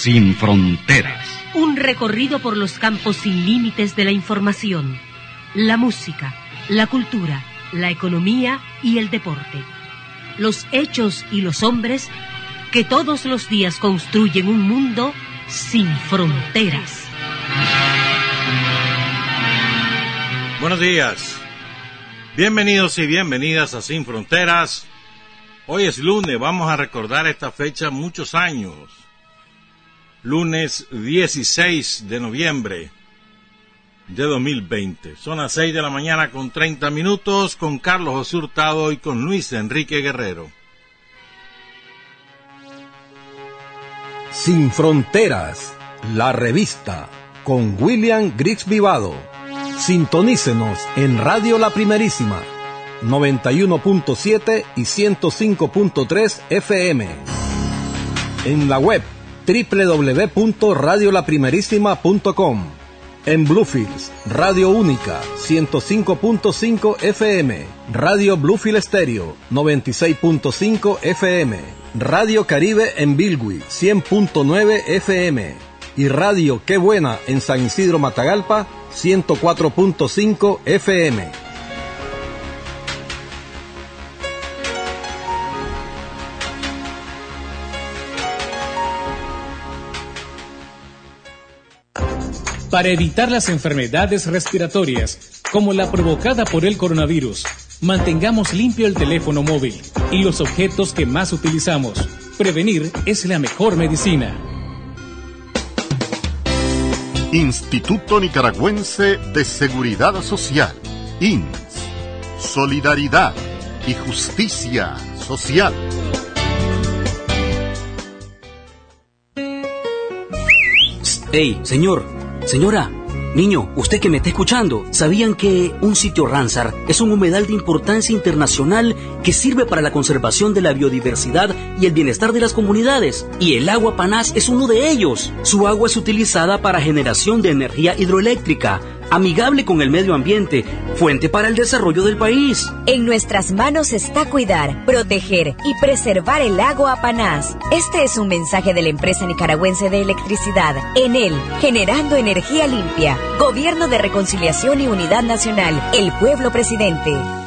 Sin fronteras. Un recorrido por los campos sin límites de la información, la música, la cultura, la economía y el deporte. Los hechos y los hombres que todos los días construyen un mundo sin fronteras. Buenos días. Bienvenidos y bienvenidas a Sin Fronteras. Hoy es lunes, vamos a recordar esta fecha muchos años. Lunes 16 de noviembre de 2020. Son las 6 de la mañana con 30 minutos con Carlos José Hurtado y con Luis Enrique Guerrero. Sin Fronteras, la revista, con William Griggs Vivado. Sintonícenos en Radio La Primerísima, 91.7 y 105.3 FM. En la web www.radiolaprimerísima.com. En Bluefields, Radio Única, 105.5 FM. Radio Bluefield Estéreo, 96.5 FM. Radio Caribe en Bilwi, 100.9 FM. Y Radio Qué Buena en San Isidro Matagalpa, 104.5 FM. Para evitar las enfermedades respiratorias, como la provocada por el coronavirus, mantengamos limpio el teléfono móvil y los objetos que más utilizamos. Prevenir es la mejor medicina. Instituto Nicaragüense de Seguridad Social, INS. Solidaridad y Justicia Social. Hey, señor, señora, niño, usted que me está escuchando, ¿sabían que un sitio Ramsar es un humedal de importancia internacional que sirve para la conservación de la biodiversidad y el bienestar de las comunidades? Y el agua Panás es uno de ellos. Su agua es utilizada para generación de energía hidroeléctrica amigable con el medio ambiente, fuente para el desarrollo del país. En nuestras manos está cuidar, proteger y preservar el agua Apanás. Este es un mensaje de la empresa nicaragüense de electricidad. En él, generando energía limpia. Gobierno de Reconciliación y Unidad Nacional. El pueblo presidente.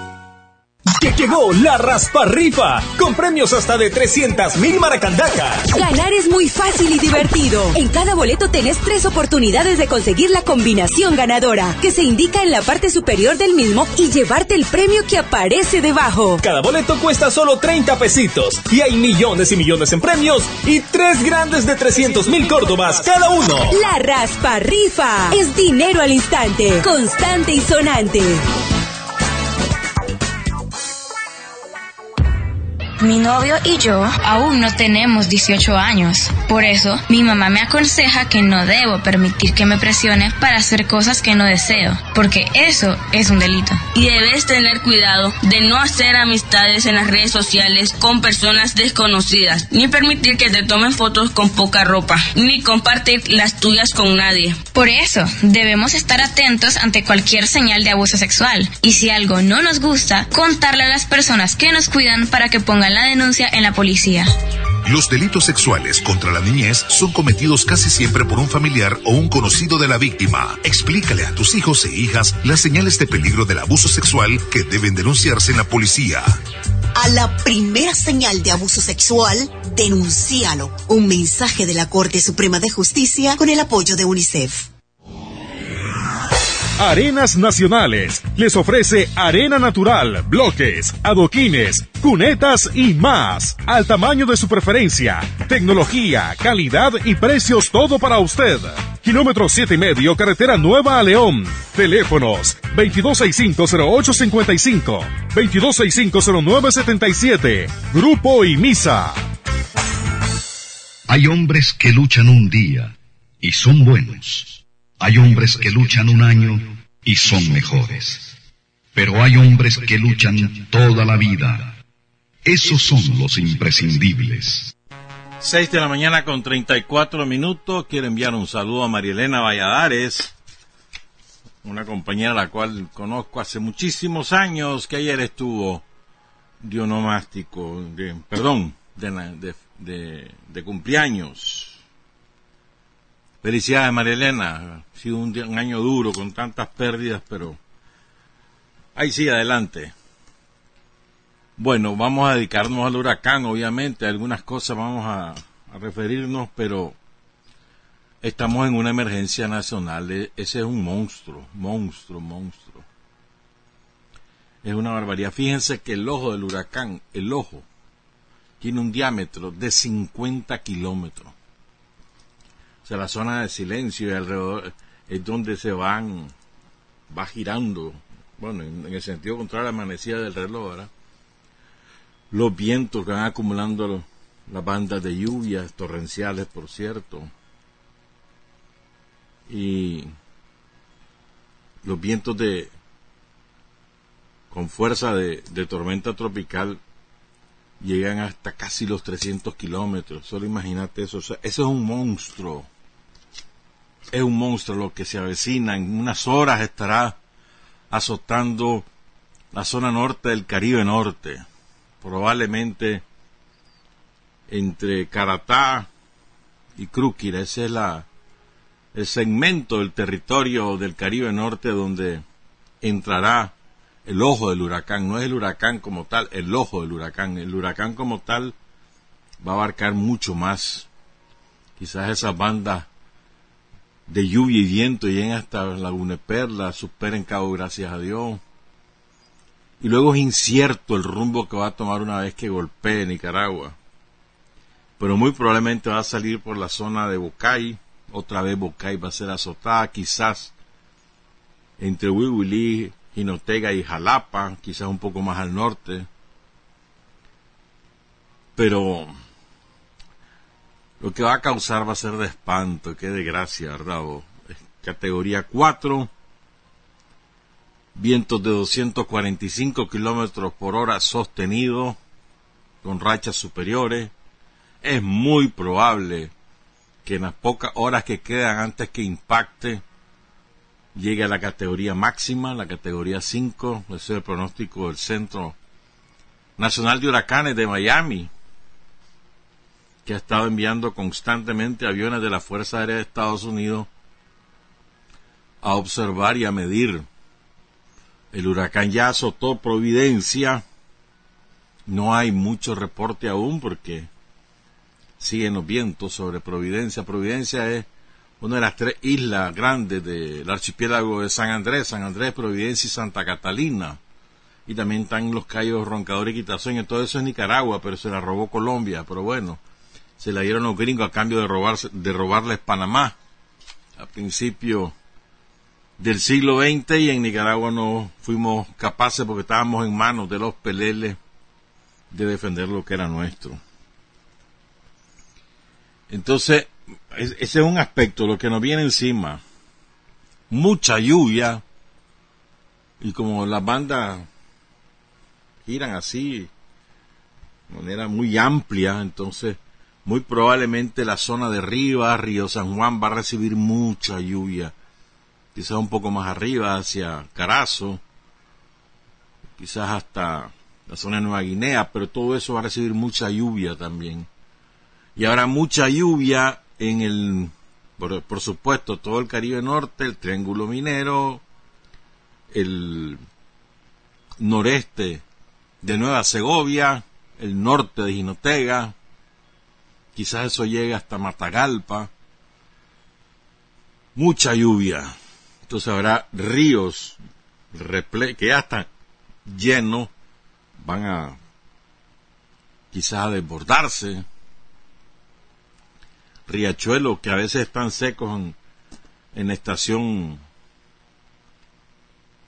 Que llegó la Rasparrifa con premios hasta de 300 mil maracandacas. Ganar es muy fácil y divertido. En cada boleto tenés tres oportunidades de conseguir la combinación ganadora que se indica en la parte superior del mismo y llevarte el premio que aparece debajo. Cada boleto cuesta solo 30 pesitos y hay millones y millones en premios y tres grandes de 300 mil córdobas cada uno. La Rasparrifa es dinero al instante, constante y sonante. Mi novio y yo aún no tenemos 18 años. Por eso, mi mamá me aconseja que no debo permitir que me presione para hacer cosas que no deseo, porque eso es un delito. Y debes tener cuidado de no hacer amistades en las redes sociales con personas desconocidas, ni permitir que te tomen fotos con poca ropa, ni compartir las tuyas con nadie. Por eso, debemos estar atentos ante cualquier señal de abuso sexual. Y si algo no nos gusta, contarle a las personas que nos cuidan para que pongan la denuncia en la policía. Los delitos sexuales contra la niñez son cometidos casi siempre por un familiar o un conocido de la víctima. Explícale a tus hijos e hijas las señales de peligro del abuso sexual que deben denunciarse en la policía. A la primera señal de abuso sexual, denúncialo. Un mensaje de la Corte Suprema de Justicia con el apoyo de UNICEF. Arenas Nacionales les ofrece arena natural, bloques, adoquines, cunetas y más. Al tamaño de su preferencia. Tecnología, calidad y precios todo para usted. Kilómetro siete y medio, carretera Nueva a León. Teléfonos 2265-0855, 2265-0977. Grupo y Misa. Hay hombres que luchan un día y son buenos. Hay hombres que luchan un año y son mejores. Pero hay hombres que luchan toda la vida. Esos son los imprescindibles. 6 de la mañana con 34 minutos. Quiero enviar un saludo a Marielena Valladares, una compañera a la cual conozco hace muchísimos años, que ayer estuvo dionomástico, de, perdón, de, de, cumpleaños. Felicidades, Marielena. Ha sido un, año duro con tantas pérdidas, pero ahí sí, adelante. Bueno, vamos a dedicarnos al huracán, obviamente. Algunas cosas vamos a, a referirnos, pero estamos en una emergencia nacional. E, ese es un monstruo, monstruo, monstruo. Es una barbaridad. Fíjense que el ojo del huracán, el ojo, tiene un diámetro de 50 kilómetros. O sea, la zona de silencio y alrededor es donde se van, va girando, bueno, en, el sentido contrario la amanecida del reloj, ¿verdad? Los vientos que van acumulando las bandas de lluvias torrenciales, por cierto, y los vientos de con fuerza de, de tormenta tropical llegan hasta casi los 300 kilómetros. Solo imagínate eso. eso es un monstruo. Es un monstruo lo que se avecina. En unas horas estará azotando la zona norte del Caribe Norte. Probablemente entre Caratá y Crúquira. Ese es la, el segmento del territorio del Caribe Norte donde entrará el ojo del huracán, no es el huracán como tal, el ojo del huracán. El huracán como tal va a abarcar mucho más. Quizás esas bandas de lluvia y viento lleguen hasta Laguna Perla, superen Cabo Gracias a Dios. Y luego es incierto el rumbo que va a tomar una vez que golpee Nicaragua. Pero muy probablemente va a salir por la zona de Bocay. Otra vez Bocay va a ser azotada, quizás entre Huihuilí Jinotega y Jalapa, quizás un poco más al norte. Pero lo que va a causar va a ser de espanto, qué desgracia, ¿verdad? Categoría 4, vientos de 245 kilómetros por hora sostenido, con rachas superiores. Es muy probable que en las pocas horas que quedan antes que impacte, llegue a la categoría máxima, la categoría 5, ese es el pronóstico del Centro Nacional de Huracanes de Miami, que ha estado enviando constantemente aviones de la Fuerza Aérea de Estados Unidos a observar y a medir. El huracán ya azotó Providencia, no hay mucho reporte aún porque siguen los vientos sobre Providencia. Providencia es una de las tres islas grandes del archipiélago de San Andrés, San Andrés, Providencia y Santa Catalina. Y también están los Cayos Roncador y Quitasueño. Todo eso es Nicaragua, pero se la robó Colombia. Pero bueno, se la dieron los gringos a cambio de, robarse, de robarles Panamá a principio del siglo XX y en Nicaragua no fuimos capaces porque estábamos en manos de los peleles de defender lo que era nuestro. Entonces, ese es un aspecto, lo que nos viene encima. Mucha lluvia. Y como las bandas giran así, de manera muy amplia, entonces muy probablemente la zona de arriba, Río San Juan, va a recibir mucha lluvia. Quizás un poco más arriba, hacia Carazo, quizás hasta la zona de Nueva Guinea, pero todo eso va a recibir mucha lluvia también. Y habrá mucha lluvia en el, por, supuesto, todo el Caribe Norte, el Triángulo Minero, el noreste de Nueva Segovia, el norte de Jinotega, quizás eso llegue hasta Matagalpa, mucha lluvia, entonces habrá ríos que ya están llenos, van a quizás a desbordarse, riachuelos que a veces están secos en, estación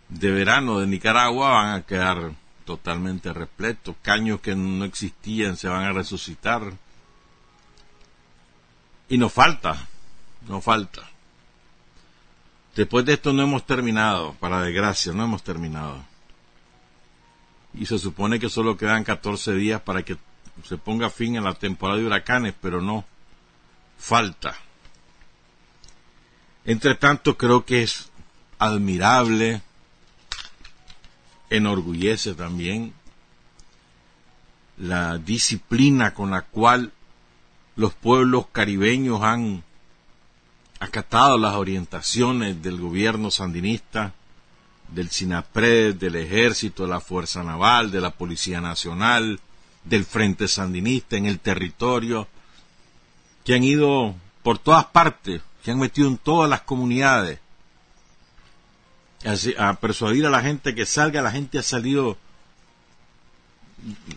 de verano de Nicaragua van a quedar totalmente repletos, caños que no existían se van a resucitar. Y nos falta, no falta. Después de esto no hemos terminado, para desgracia, no hemos terminado. Y se supone que solo quedan 14 días para que se ponga fin a la temporada de huracanes, pero no, falta. Entre tanto, creo que es admirable, enorgullece también la disciplina con la cual los pueblos caribeños han acatado las orientaciones del gobierno sandinista, del SINAPRED, del ejército, de la Fuerza Naval, de la Policía Nacional, del Frente Sandinista en el territorio, que han ido por todas partes, que han metido en todas las comunidades, a, persuadir a la gente que salga, la gente ha salido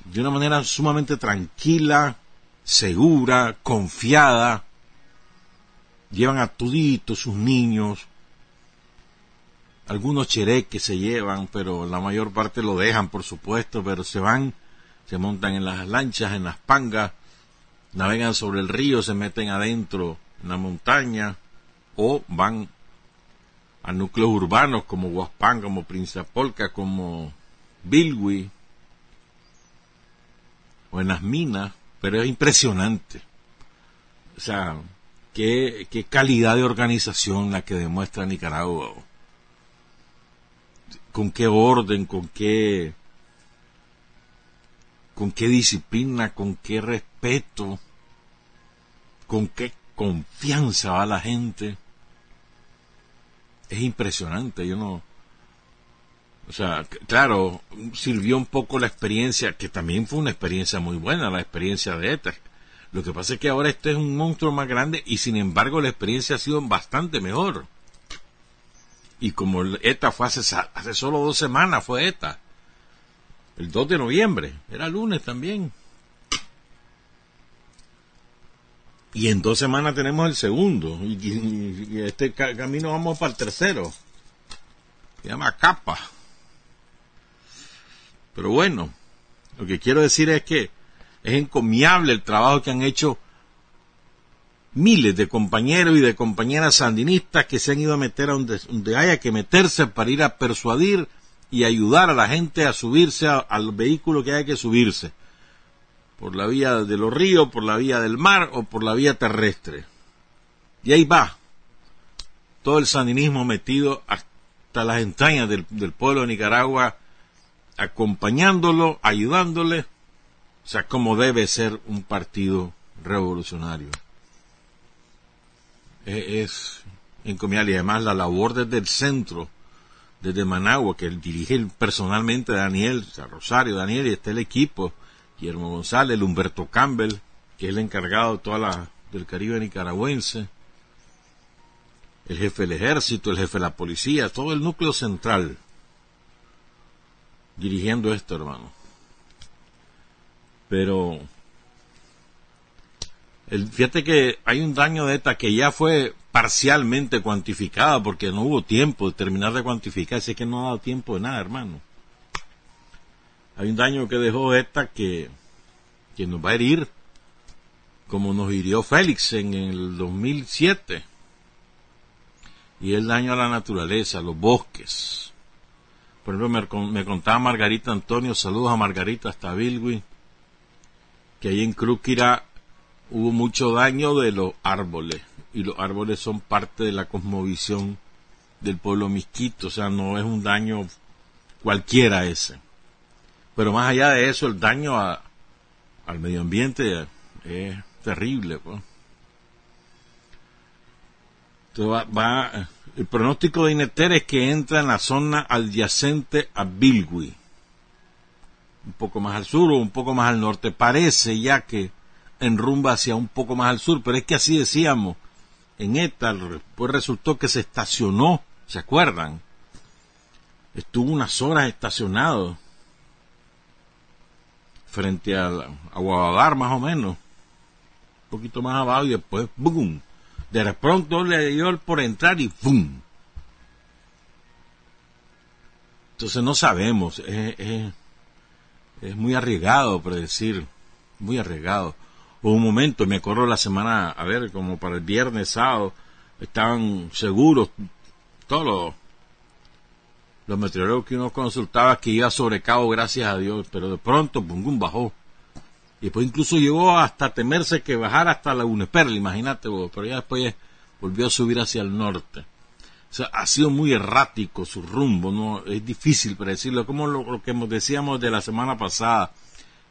de una manera sumamente tranquila, segura, confiada, llevan a tuditos sus niños, algunos chereques se llevan, pero la mayor parte lo dejan, por supuesto, pero se van, se montan en las lanchas, en las pangas, navegan sobre el río, se meten adentro en la montaña, o van a núcleos urbanos como Huaspán, como Polca, como Bilwi, o en las minas, pero es impresionante. O sea, qué, qué calidad de organización la que demuestra Nicaragua. Con qué orden, con qué con qué disciplina, con qué respeto, con qué confianza va la gente. Es impresionante, yo no... O sea, claro, sirvió un poco la experiencia, que también fue una experiencia muy buena, la experiencia de ETA. Lo que pasa es que ahora este es un monstruo más grande y sin embargo la experiencia ha sido bastante mejor. Y como ETA fue hace, hace solo dos semanas, fue ETA. El 2 de noviembre, era lunes también. Y en dos semanas tenemos el segundo. Y, este camino vamos para el tercero. Se llama capa. Pero bueno, lo que quiero decir es que es encomiable el trabajo que han hecho miles de compañeros y de compañeras sandinistas que se han ido a meter a donde, haya que meterse para ir a persuadir y ayudar a la gente a subirse al vehículo que haya que subirse, por la vía de los ríos, por la vía del mar o por la vía terrestre. Y ahí va, todo el sandinismo metido hasta las entrañas del pueblo de Nicaragua acompañándolo, ayudándole, o sea, como debe ser un partido revolucionario. E, es, encomiable y además la labor desde el centro, desde Managua, que dirige personalmente Daniel, o sea, Rosario, Daniel y está el equipo, Guillermo González, Humberto Campbell, que es el encargado de toda la, del Caribe nicaragüense, el jefe del ejército, el jefe de la policía, todo el núcleo central dirigiendo esto, hermano. Pero el, fíjate que hay un daño de ETA que ya fue parcialmente cuantificado porque no hubo tiempo de terminar de cuantificar, así que no ha dado tiempo de nada, hermano. Hay un daño que dejó ETA que, que nos va a herir, como nos hirió Félix en el 2007. Y el daño a la naturaleza, a los bosques, por ejemplo, me, contaba Margarita Antonio, saludos a Margarita hasta Bilwi, que ahí en Crúquira hubo mucho daño de los árboles, y los árboles son parte de la cosmovisión del pueblo misquito, o sea, no es un daño cualquiera ese. Pero más allá de eso, el daño al medio ambiente es terrible. Pues. Entonces va el pronóstico de Ineter es que entra en la zona adyacente a Bilwi, un poco más al sur o un poco más al norte. Parece ya que enrumba hacia un poco más al sur, pero es que así decíamos, en ETA, pues resultó que se estacionó, ¿se acuerdan? Estuvo unas horas estacionado frente a, a más o menos, un poquito más abajo y después, ¡boom! De pronto le dio por entrar y ¡pum! Entonces no sabemos, es, muy arriesgado predecir, muy arriesgado. Hubo un momento, me acuerdo la semana, a ver, como para el viernes, sábado, estaban seguros, todos los, los meteorólogos que uno consultaba que iba sobre cabo, gracias a Dios, pero de pronto, pum, bajó. Y después incluso llegó hasta temerse que bajara hasta la Uneperla, imagínate vos, pero ya después volvió a subir hacia el norte. O sea, ha sido muy errático su rumbo, no es difícil predecirlo, como lo, lo que decíamos de la semana pasada,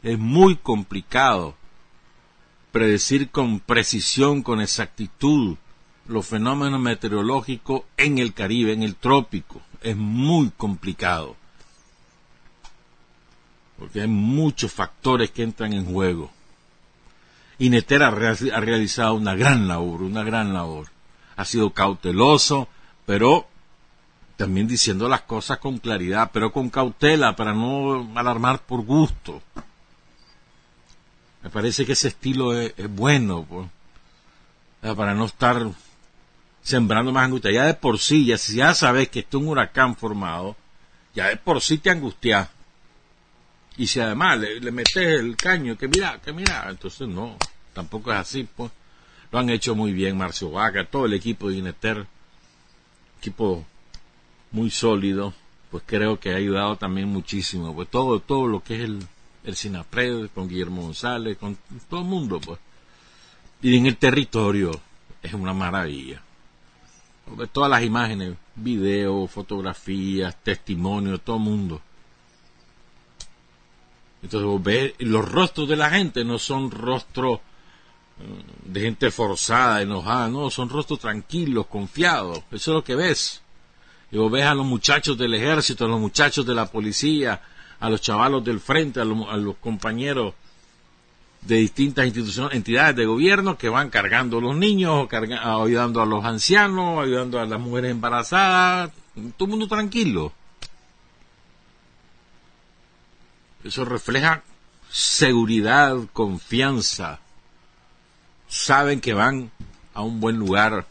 es muy complicado predecir con precisión, con exactitud, los fenómenos meteorológicos en el Caribe, en el trópico. Es muy complicado. Porque hay muchos factores que entran en juego. Y ha, ha realizado una gran labor, una gran labor. Ha sido cauteloso, pero también diciendo las cosas con claridad, pero con cautela, para no alarmar por gusto. Me parece que ese estilo es, bueno, pues, para no estar sembrando más angustia. Ya de por sí, ya, ya sabes que está un huracán formado, ya de por sí te angustias. Y si además le, metes el caño, que mira, que mira, entonces no, tampoco es así, pues. Lo han hecho muy bien Marcio Vaca, todo el equipo de Ineter, equipo muy sólido, pues creo que ha ayudado también muchísimo, pues todo, todo lo que es el, el Sinapred, con Guillermo González, con todo el mundo, pues. Y en el territorio es una maravilla. Todas las imágenes, videos, fotografías, testimonios, todo el mundo. Entonces vos ves, los rostros de la gente no son rostros eh, de gente forzada, enojada, no, son rostros tranquilos, confiados. Eso es lo que ves. Y vos ves a los muchachos del ejército, a los muchachos de la policía, a los chavalos del frente, a, los compañeros de distintas instituciones, entidades de gobierno que van cargando a los niños, ayudando a los ancianos, ayudando a las mujeres embarazadas, todo el mundo tranquilo. Eso refleja seguridad, confianza. Saben que van a un buen lugar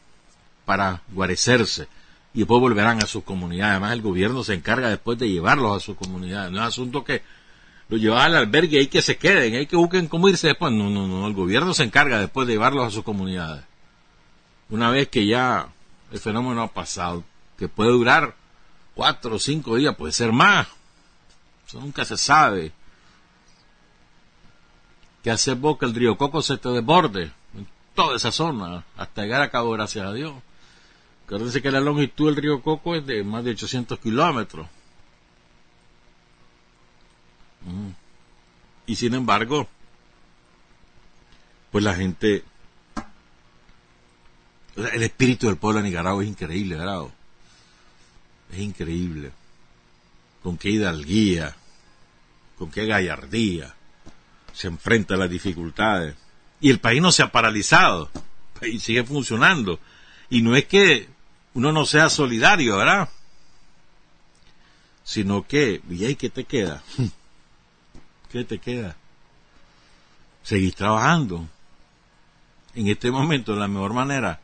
para guarecerse y después volverán a su comunidad. Además, el gobierno se encarga después de llevarlos a su comunidad. No es asunto que lo llevan al albergue y que se queden, hay que busquen cómo irse después. No, no, no, el gobierno se encarga después de llevarlos a sus comunidades. Una vez que ya el fenómeno ha pasado, que puede durar cuatro o cinco días, puede ser más. Eso nunca se sabe. Que hace que el río Coco se te desborde en toda esa zona, hasta llegar a cabo, gracias a Dios. Acuérdense que la longitud del río Coco es de más de 800 kilómetros. Mm. Y sin embargo, pues la gente, el espíritu del pueblo de Nicaragua es increíble, ¿verdad? Es increíble. Con qué hidalguía, con qué gallardía se enfrenta a las dificultades. Y el país no se ha paralizado, el país sigue funcionando. Y no es que uno no sea solidario, ¿verdad? Sino que, ¿y ahí qué te queda? ¿Qué te queda? Seguir trabajando. En este momento, la mejor manera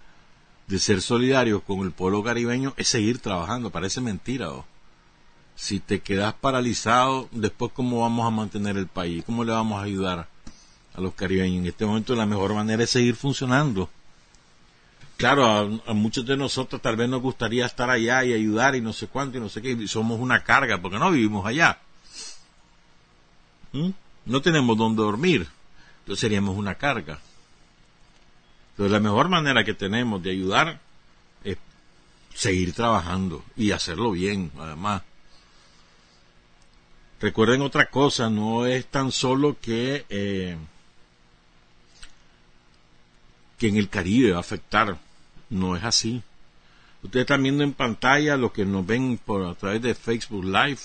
de ser solidario con el pueblo caribeño es seguir trabajando. Parece mentira. ¿o? Si te quedas paralizado, después cómo vamos a mantener el país, cómo le vamos a ayudar a los caribeños. En este momento la mejor manera es seguir funcionando claro, a, muchos de nosotros tal vez nos gustaría estar allá y ayudar y no sé cuánto y no sé qué, somos una carga porque no vivimos allá. ¿Mm? No tenemos donde dormir, entonces seríamos una carga. Entonces la mejor manera que tenemos de ayudar es seguir trabajando y hacerlo bien, además. Recuerden otra cosa, no es tan solo que, eh, que en el Caribe va a afectar no es así. Ustedes están viendo en pantalla lo que nos ven por a través de Facebook Live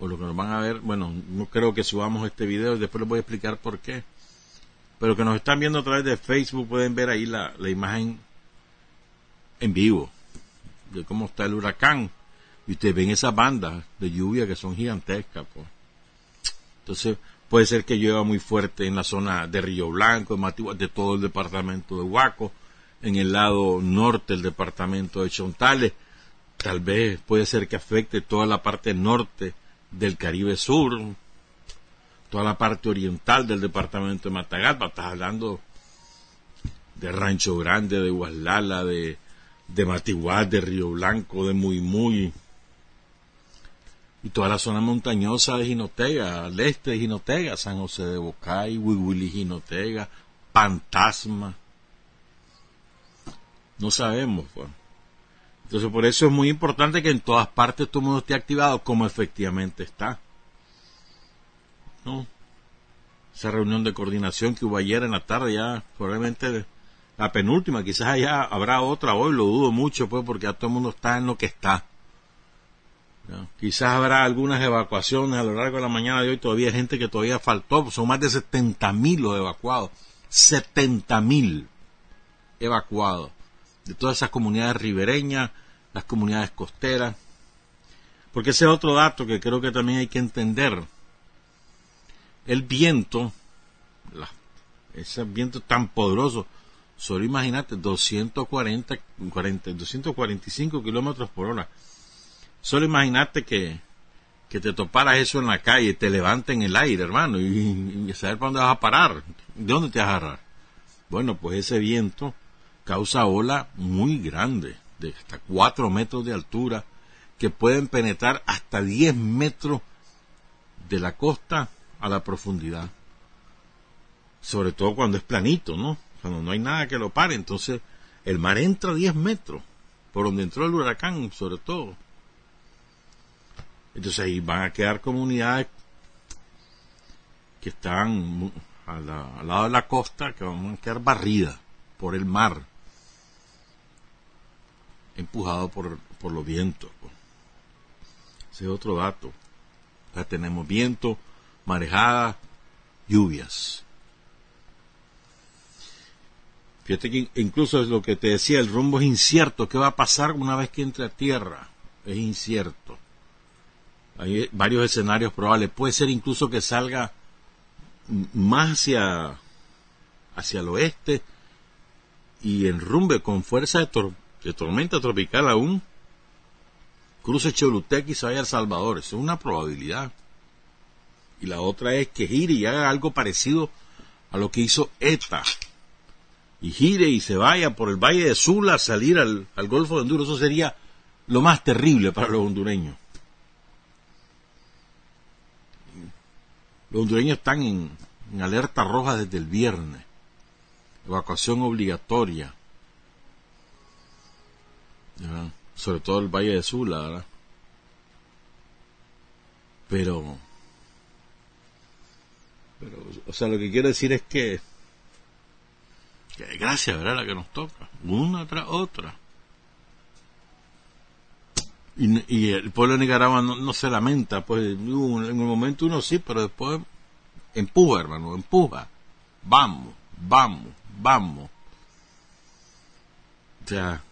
o lo que nos van a ver. Bueno, no creo que subamos este video después les voy a explicar por qué. Pero que nos están viendo a través de Facebook pueden ver ahí la, la imagen en vivo de cómo está el huracán. Y ustedes ven esas bandas de lluvia que son gigantescas. Entonces, puede ser que llueva muy fuerte en la zona de Río Blanco, de, de todo el departamento de Huaco en el lado norte del departamento de Chontales. Tal vez puede ser que afecte toda la parte norte del Caribe Sur, toda la parte oriental del departamento de Matagalpa. Estás hablando de Rancho Grande, de Guaslala, de, de de Río Blanco, de Muy Muy, y toda la zona montañosa de Jinotega, al este de Jinotega, San José de Bocay, Huihuili Jinotega, Fantasma. No sabemos, pues. Entonces por eso es muy importante que en todas partes todo el mundo esté activado como efectivamente está. ¿No? Esa reunión de coordinación que hubo ayer en la tarde ya probablemente la penúltima, quizás allá habrá otra hoy, lo dudo mucho pues porque ya todo el mundo está en lo que está. Quizás habrá algunas evacuaciones a lo largo de la mañana de hoy, todavía hay gente que todavía faltó, son más de 70 mil los evacuados, 70 mil evacuados de todas esas comunidades ribereñas, las comunidades costeras, porque ese es otro dato que creo que también hay que entender. El viento, ese viento tan poderoso, solo imagínate 240, 40, 245 kilómetros por hora Solo imagínate que, que te toparas eso en la calle, te levanta en el aire, hermano, y, saber para dónde vas a parar, de dónde te vas a agarrar. Bueno, pues ese viento causa ola muy grande, de hasta 4 metros de altura, que pueden penetrar hasta 10 metros de la costa a la profundidad. Sobre todo cuando es planito, ¿no? Cuando no hay nada que lo pare, entonces el mar entra a 10 metros, por donde entró el huracán, sobre todo. Entonces ahí van a quedar comunidades que están al lado de la costa, que van a quedar barridas por el mar, empujado por, por los vientos. Ese es otro dato. Ya tenemos viento, marejada, lluvias. Fíjate que incluso es lo que te decía, el rumbo es incierto. ¿Qué va a pasar una vez que entre a tierra? Es incierto. Hay varios escenarios probables. Puede ser incluso que salga más hacia, hacia el oeste y enrumbe con fuerza de, tormenta tropical aún. Cruce Choluteca y se vaya a Salvador. Eso es una probabilidad. Y la otra es que gire y haga algo parecido a lo que hizo ETA. Y gire y se vaya por el Valle de Sula a salir al, al Golfo de Honduras. Eso sería lo más terrible para los hondureños. Los hondureños están en, alerta roja desde el viernes. Evacuación obligatoria. Sobre todo el Valle de Sula, ¿verdad? Pero, pero, o sea, lo que quiero decir es que, que gracias, ¿verdad? La que nos toca, una tras otra. Y, el pueblo de Nicaragua no, se lamenta, pues en el momento uno sí, pero después empuja, hermano, empuja. Vamos, vamos, vamos. O sea,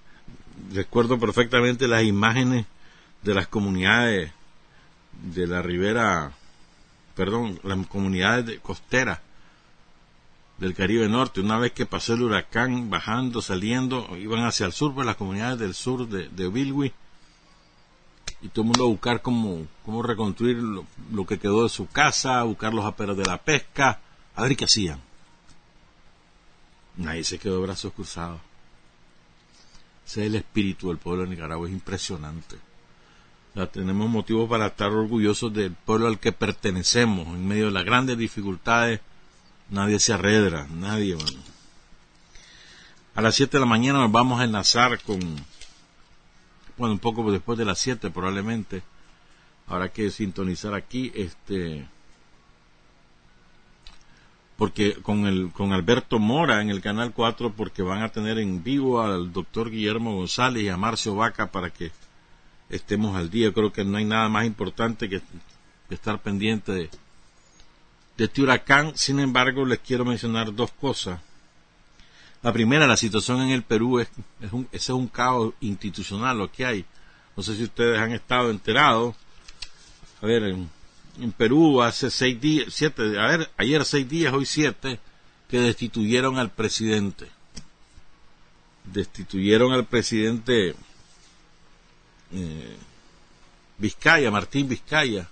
recuerdo perfectamente las imágenes de las comunidades de la ribera, perdón, las comunidades de, costeras del Caribe Norte. Una vez que pasó el huracán, bajando, saliendo, iban hacia el sur, pues las comunidades del sur de, de y todo el mundo a buscar cómo, cómo reconstruir lo, que quedó de su casa, a buscar los aperos de la pesca, a ver qué hacían. Nadie se quedó brazos cruzados. Ese es el espíritu del pueblo de Nicaragua, es impresionante. tenemos motivos para estar orgullosos del pueblo al que pertenecemos. En medio de las grandes dificultades, nadie se arredra, nadie. A las 7 de la mañana nos vamos a enlazar con bueno, un poco después de las 7 probablemente, habrá que sintonizar aquí, este, porque con el con Alberto Mora en el canal 4 porque van a tener en vivo al doctor Guillermo González y a Marcio Vaca para que estemos al día. Creo que no hay nada más importante que, estar pendiente de, de este huracán. Sin embargo les quiero mencionar dos cosas la primera, la situación en el Perú es, es un, ese es un caos institucional lo que hay. No sé si ustedes han estado enterados. A ver, en, Perú hace seis días, siete, a ver, ayer seis días, hoy siete, que destituyeron al presidente. Destituyeron al presidente eh, Vizcaya, Martín Vizcaya,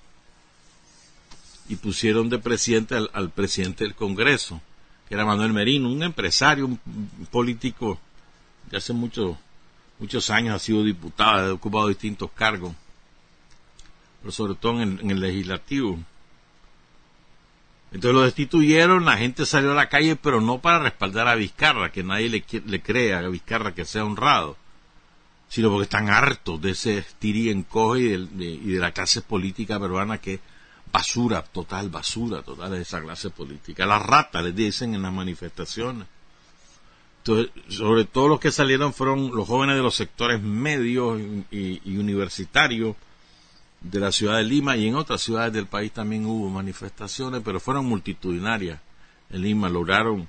y pusieron de presidente al presidente del Congreso que era Manuel Merino, un empresario, un político de hace muchos muchos años ha sido diputado, ha ocupado distintos cargos, pero sobre todo en el, legislativo. Entonces lo destituyeron, la gente salió a la calle, pero no para respaldar a Vizcarra, que nadie le, le crea a Vizcarra que sea honrado, sino porque están hartos de ese estirí encoge y de, y de la clase política peruana que basura total, basura total de esa clase política. Las ratas les dicen en las manifestaciones. Entonces, sobre todo los que salieron fueron los jóvenes de los sectores medios y, universitarios de la ciudad de Lima y en otras ciudades del país también hubo manifestaciones, pero fueron multitudinarias. En Lima lograron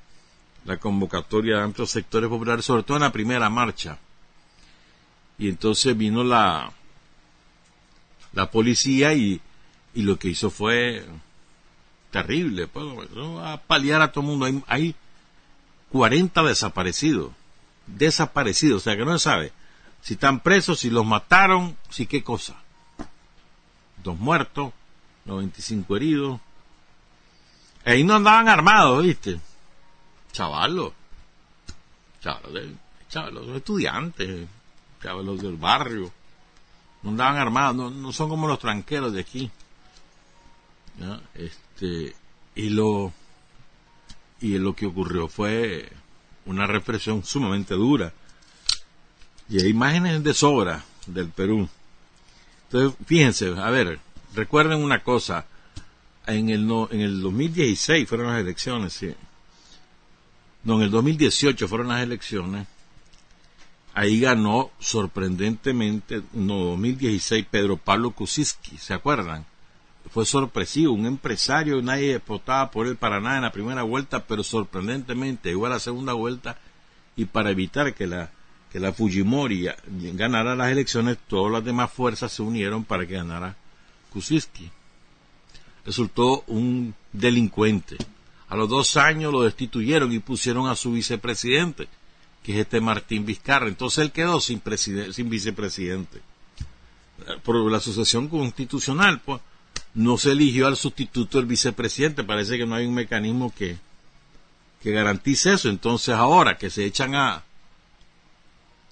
la convocatoria de amplios sectores populares, sobre todo en la primera marcha. Y entonces vino la, la policía y, y lo que hizo fue terrible, pues, a paliar a todo el mundo. hay 40 desaparecidos. Desaparecidos, o sea que no se sabe si están presos, si los mataron, si qué cosa. Dos muertos, 95 heridos. Ahí no andaban armados, ¿viste? Chavalos. Chavalos, chavalos estudiantes, chavalos del barrio. No andaban armados, no, son como los tranqueros de aquí. Este, y lo y lo que ocurrió fue una represión sumamente dura. Y hay imágenes de sobra del Perú. Entonces, fíjense, a ver, recuerden una cosa, en el, no, en el 2016 fueron las elecciones, sí. No, en el 2018 fueron las elecciones. Ahí ganó sorprendentemente, no, 2016, Pedro Pablo Kuczynski, ¿se acuerdan? Fue sorpresivo, un empresario, nadie votaba por él para nada en la primera vuelta, pero sorprendentemente llegó a la segunda vuelta y para evitar que la, que la Fujimori ganara las elecciones, todas las demás fuerzas se unieron para que ganara Kuczynski. Resultó un delincuente. A los dos años lo destituyeron y pusieron a su vicepresidente, que es este Martín Vizcarra. Entonces él quedó sin, sin vicepresidente. Por la asociación constitucional, pues no se eligió al sustituto del vicepresidente. Parece que no hay un mecanismo que, que garantice eso. Entonces ahora que se echan a,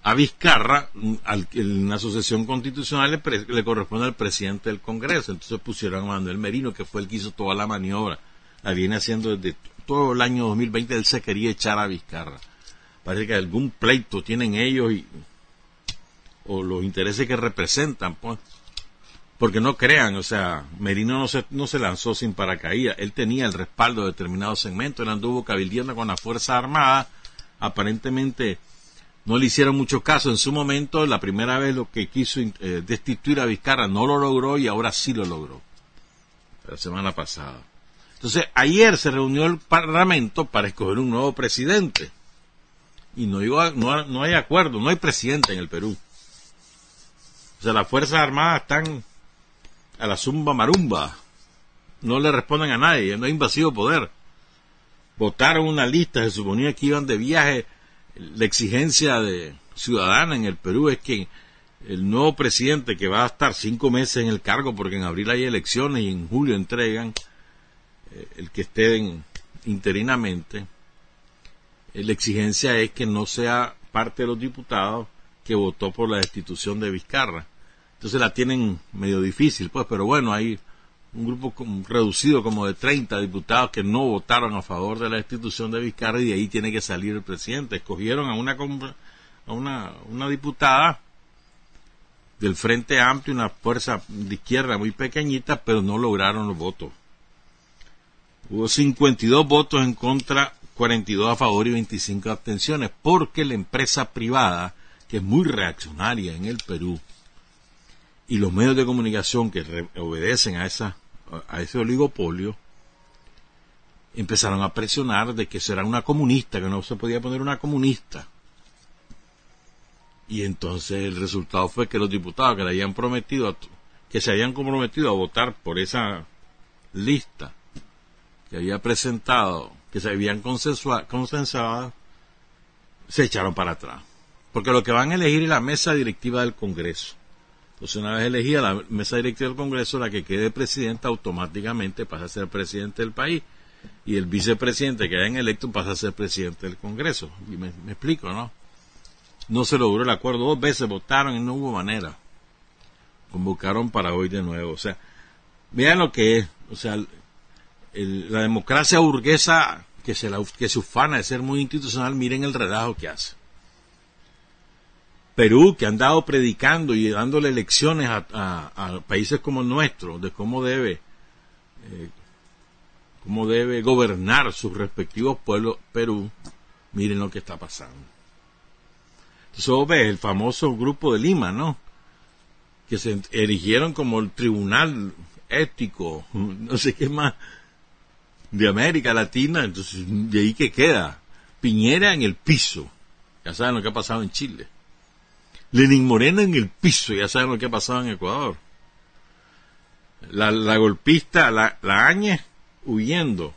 a Vizcarra, al, en la asociación constitucional le, corresponde al presidente del Congreso. Entonces pusieron a Manuel Merino, que fue el que hizo toda la maniobra. La viene haciendo desde todo el año 2020. Él se quería echar a Vizcarra. Parece que algún pleito tienen ellos y, o los intereses que representan, pues porque no crean, o sea, Merino no se, no se lanzó sin paracaídas, él tenía el respaldo de determinados segmentos, él anduvo cabildeando con la Fuerza Armada, aparentemente no le hicieron mucho caso. En su momento, la primera vez lo que quiso eh, destituir a Vizcarra no lo logró y ahora sí lo logró, la semana pasada. Entonces, ayer se reunió el Parlamento para escoger un nuevo presidente. Y no, no, no hay acuerdo, no hay presidente en el Perú. O sea, las Fuerzas Armadas están a la zumba marumba. No le responden a nadie, no hay invasivo poder. Votaron una lista, se suponía que iban de viaje. La exigencia de ciudadana en el Perú es que el nuevo presidente que va a estar cinco meses en el cargo, porque en abril hay elecciones y en julio entregan, eh, el que esté interinamente, eh, la exigencia es que no sea parte de los diputados que votó por la destitución de Vizcarra. Entonces la tienen medio difícil, pues, pero bueno, hay un grupo reducido como de 30 diputados que no votaron a favor de la institución de Vizcarra y de ahí tiene que salir el presidente. Escogieron a una, a una, una diputada del Frente Amplio, una fuerza de izquierda muy pequeñita, pero no lograron los votos. Hubo 52 votos en contra, 42 a favor y 25 abstenciones, porque la empresa privada, que es muy reaccionaria en el Perú, y los medios de comunicación que obedecen a, esa, a ese oligopolio empezaron a presionar de que será una comunista, que no se podía poner una comunista. Y entonces el resultado fue que los diputados que le habían prometido, que se habían comprometido a votar por esa lista que había presentado, que se habían consensuado, se echaron para atrás. Porque lo que van a elegir es la mesa directiva del Congreso. Entonces, una vez elegida la mesa directiva del Congreso, la que quede presidenta automáticamente pasa a ser presidente del país. y el vicepresidente que hayan electo pasa a ser presidente del Congreso. Y me, explico, ¿no? No se logró el acuerdo, dos veces votaron y no hubo manera. Convocaron para hoy de nuevo. O sea, vean lo que es. O sea, la democracia burguesa que se, la, que se ufana de ser muy institucional, miren el relajo que hace. Perú, que han dado predicando y dándole lecciones a, países como el nuestro de cómo debe, eh, cómo debe gobernar sus respectivos pueblos, Perú, miren lo que está pasando. Entonces vos ves el famoso grupo de Lima, ¿no? Que se erigieron como el tribunal ético, no sé qué más, de América Latina, entonces de ahí que queda. Piñera en el piso, ya saben lo que ha pasado en Chile. Lenin Moreno en el piso, ya saben lo que ha pasado en Ecuador. La, la golpista, la, la huyendo.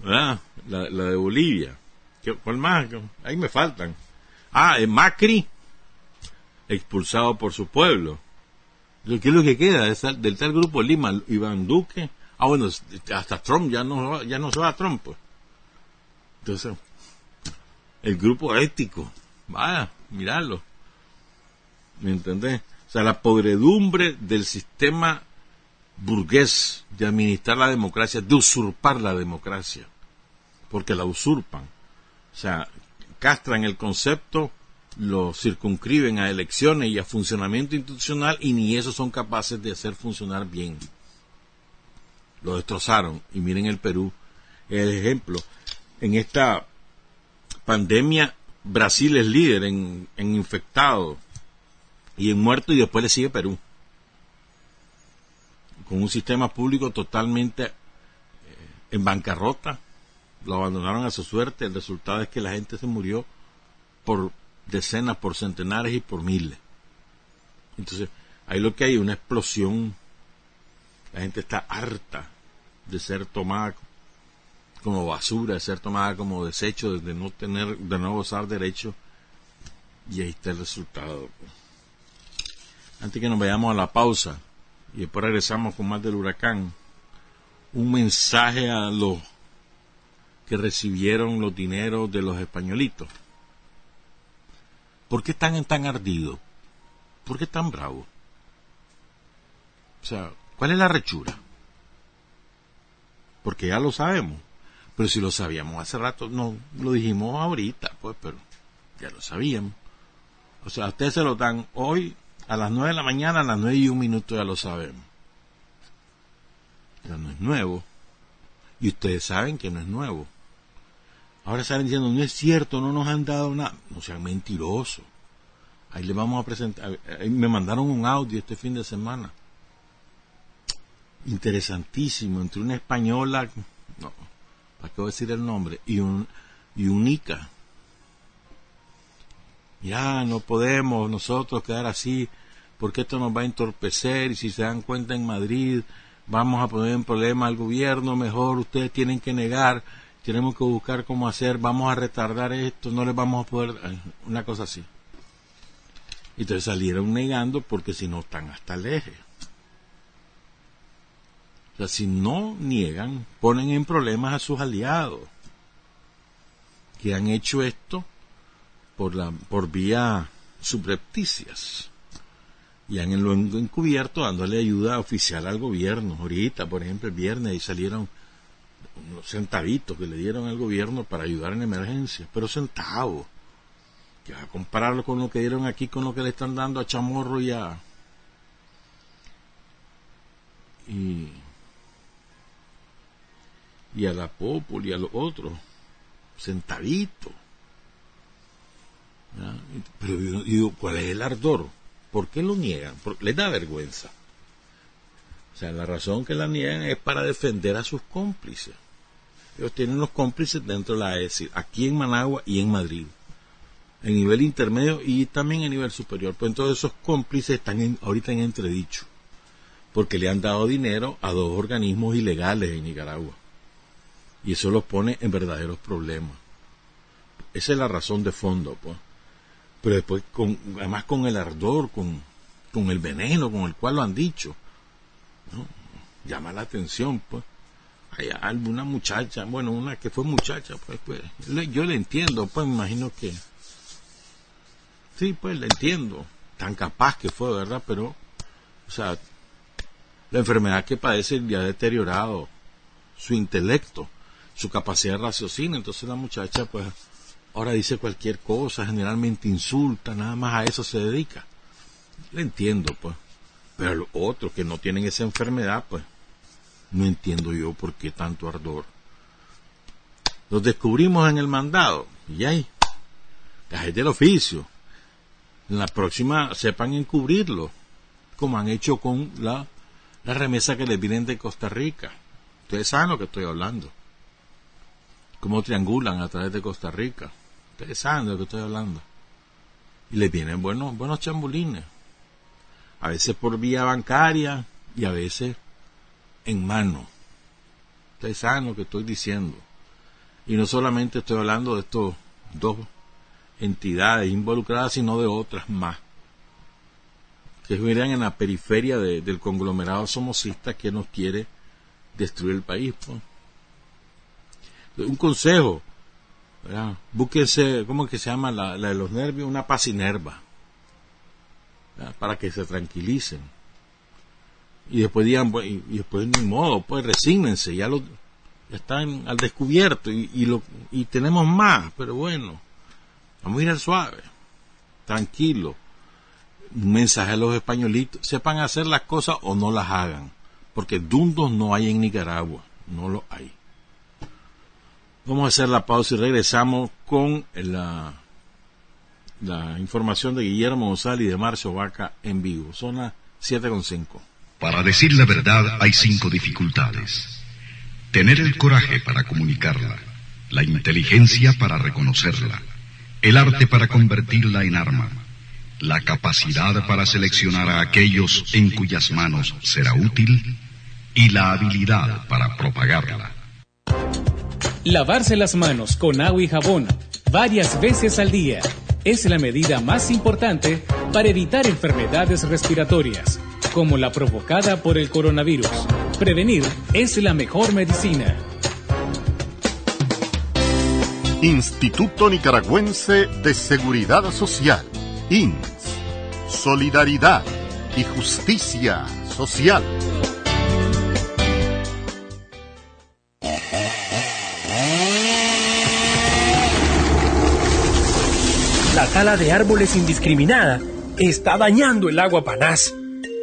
¿verdad? La, de Bolivia. ¿Qué- ¿Cuál más? Ahí me faltan. Ah, Macri, expulsado por su pueblo. Lo que es lo que queda del tal grupo Lima, Iván Duque. Ah, bueno, hasta Trump ya no, ya no se va a Trump, pues. Entonces, el grupo ético, vaya, mirarlo. ¿Me entendés? O sea, la podredumbre del sistema burgués de administrar la democracia, de usurpar la democracia, porque la usurpan. O sea, castran el concepto, lo circunscriben a elecciones y a funcionamiento institucional y ni eso son capaces de hacer funcionar bien. Lo destrozaron. Y miren el Perú, el ejemplo. En esta pandemia, Brasil es líder en, en infectados y en muertos y después le sigue Perú. Con un sistema público totalmente eh, en bancarrota. Lo abandonaron a su suerte. El resultado es que la gente se murió por decenas, por centenares y por miles. Entonces, ahí lo que hay una explosión. La gente está harta de ser tomada como basura, de ser tomada como desecho, de no tener, de no gozar derecho. Y ahí está el resultado. Antes que nos vayamos a la pausa y después regresamos con más del huracán, un mensaje a los que recibieron los dineros de los españolitos. ¿Por qué están tan ardidos? ¿Por qué tan bravos? O sea, ¿cuál es la rechura? Porque ya lo sabemos. Pero si lo sabíamos hace rato, no lo dijimos ahorita, pues, pero ya lo sabíamos. O sea, a ustedes se lo dan hoy a las nueve de la mañana, a las nueve y un minuto ya lo sabemos. Ya no es nuevo. Y ustedes saben que no es nuevo. Ahora salen diciendo, no es cierto, no nos han dado nada. No sean mentirosos. Ahí les vamos a presentar. me mandaron un audio este fin de semana. Interesantísimo, entre una española, no, ¿para qué voy a decir el nombre? Y un, y un Ica. Ya no podemos nosotros quedar así, porque esto nos va a entorpecer y si se dan cuenta en Madrid vamos a poner en problema al gobierno, mejor ustedes tienen que negar, tenemos que buscar cómo hacer, vamos a retardar esto, no les vamos a poder, ay, una cosa así. Y entonces salieron negando porque si no están hasta el eje. O sea, si no niegan, ponen en problemas a sus aliados que han hecho esto por, la, por vía subrepticias y han lo encubierto dándole ayuda oficial al gobierno. Ahorita, por ejemplo, el viernes ahí salieron unos centavitos que le dieron al gobierno para ayudar en emergencia, pero centavos. Que a compararlo con lo que dieron aquí, con lo que le están dando a Chamorro y a. Y, y a la Popul y a los otros. Centavitos. ¿Ya? Pero digo, ¿cuál es el ardor? ¿Por qué lo niegan? Les da vergüenza. O sea, la razón que la niegan es para defender a sus cómplices. Ellos tienen unos cómplices dentro de la ESI, aquí en Managua y en Madrid, en nivel intermedio y también en nivel superior. Pues entonces esos cómplices están en, ahorita en entredicho, porque le han dado dinero a dos organismos ilegales en Nicaragua. Y eso los pone en verdaderos problemas. Esa es la razón de fondo, pues pero después con, además con el ardor, con, con el veneno con el cual lo han dicho, llama la atención, pues. hay alguna muchacha, bueno, una que fue muchacha, pues, pues yo le entiendo, pues me imagino que sí, pues le entiendo, tan capaz que fue, ¿verdad? Pero, o sea, la enfermedad que padece ya ha deteriorado su intelecto, su capacidad de raciocinio, entonces la muchacha, pues, ahora dice cualquier cosa, generalmente insulta, nada más a eso se dedica. Le entiendo, pues. Pero los otros que no tienen esa enfermedad, pues, no entiendo yo por qué tanto ardor. Los descubrimos en el mandado, y ahí, cajes del oficio. En la próxima sepan encubrirlo, como han hecho con la, la remesa que les vienen de Costa Rica. Ustedes saben lo que estoy hablando. Cómo triangulan a través de Costa Rica. Ustedes saben de lo que estoy hablando. Y les vienen buenos, buenos chambulines. A veces por vía bancaria y a veces en mano. Ustedes saben lo que estoy diciendo. Y no solamente estoy hablando de estos dos entidades involucradas, sino de otras más, que viven en la periferia del conglomerado somocista que nos quiere destruir el país. Pues. Un consejo, búsquense, ¿cómo que se llama la, de los nervios? Una pasinerva, para que se tranquilicen y después digan, y, después ni modo, pues resígnense, ya lo están al descubierto y, y, lo, y tenemos más, pero bueno, vamos a ir al suave, tranquilo. Un mensaje a los españolitos, sepan hacer las cosas o no las hagan, porque dundos no hay en Nicaragua, no lo hay. Vamos a hacer la pausa y regresamos con la, la información de Guillermo González y de Marcio Vaca en vivo. Son las 7.5. Para decir la verdad hay cinco dificultades. Tener el coraje para comunicarla, la inteligencia para reconocerla, el arte para convertirla en arma, la capacidad para seleccionar a aquellos en cuyas manos será útil y la habilidad para propagarla. Lavarse las manos con agua y jabón varias veces al día es la medida más importante para evitar enfermedades respiratorias como la provocada por el coronavirus. Prevenir es la mejor medicina. Instituto Nicaragüense de Seguridad Social, INS. Solidaridad y Justicia Social. Tala de árboles indiscriminada está dañando el agua panaz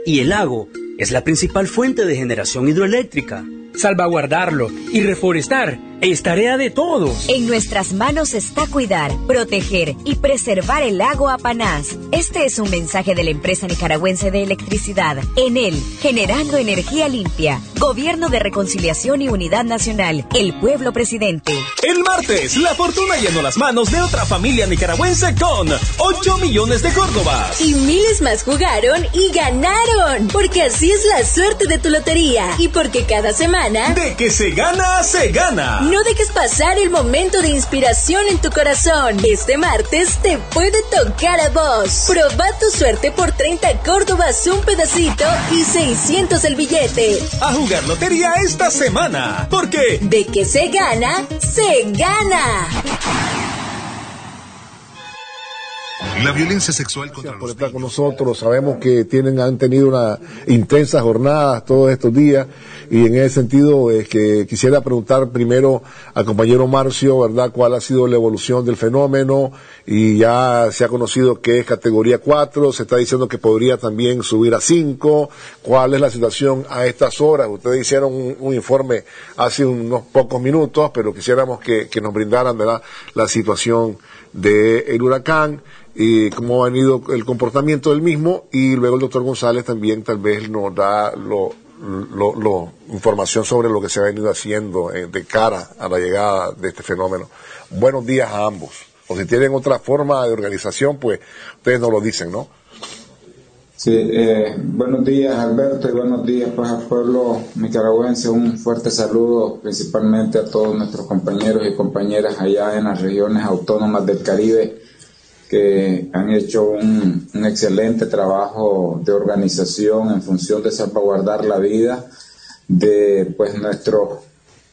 y el lago es la principal fuente de generación hidroeléctrica. Salvaguardarlo y reforestar es tarea de todos. En nuestras manos está cuidar, proteger y preservar el lago Apanás. Este es un mensaje de la empresa nicaragüense de electricidad. En él, generando energía limpia. Gobierno de Reconciliación y Unidad Nacional. El pueblo presidente. El martes, la fortuna llenó las manos de otra familia nicaragüense con 8 millones de Córdobas. Y miles más jugaron y ganaron. Porque así es la suerte de tu lotería. Y porque cada semana... De que se gana, se gana. No dejes pasar el momento de inspiración en tu corazón. Este martes te puede tocar a vos. Proba tu suerte por 30 Córdobas un pedacito y 600 el billete. A jugar lotería esta semana. Porque de que se gana, se gana. La violencia sexual contra los por estar con nosotros. Sabemos que tienen, han tenido una intensa jornada todos estos días y en ese sentido es que quisiera preguntar primero al compañero Marcio, ¿verdad? ¿Cuál ha sido la evolución del fenómeno? Y ya se ha conocido que es categoría 4, se está diciendo que podría también subir a 5. ¿Cuál es la situación a estas horas? Ustedes hicieron un, informe hace unos pocos minutos, pero quisiéramos que, nos brindaran, ¿verdad? La situación del huracán y cómo ha venido el comportamiento del mismo y luego el doctor González también tal vez nos da lo, lo, información sobre lo que se ha venido haciendo eh, de cara a la llegada de este fenómeno. Buenos días a ambos. O si tienen otra forma de organización, pues ustedes nos lo dicen, ¿no? Sí, eh, buenos días Alberto y buenos días pues al pueblo nicaragüense. Un fuerte saludo principalmente a todos nuestros compañeros y compañeras allá en las regiones autónomas del Caribe que han hecho un, excelente trabajo de organización en función de salvaguardar la vida de pues nuestros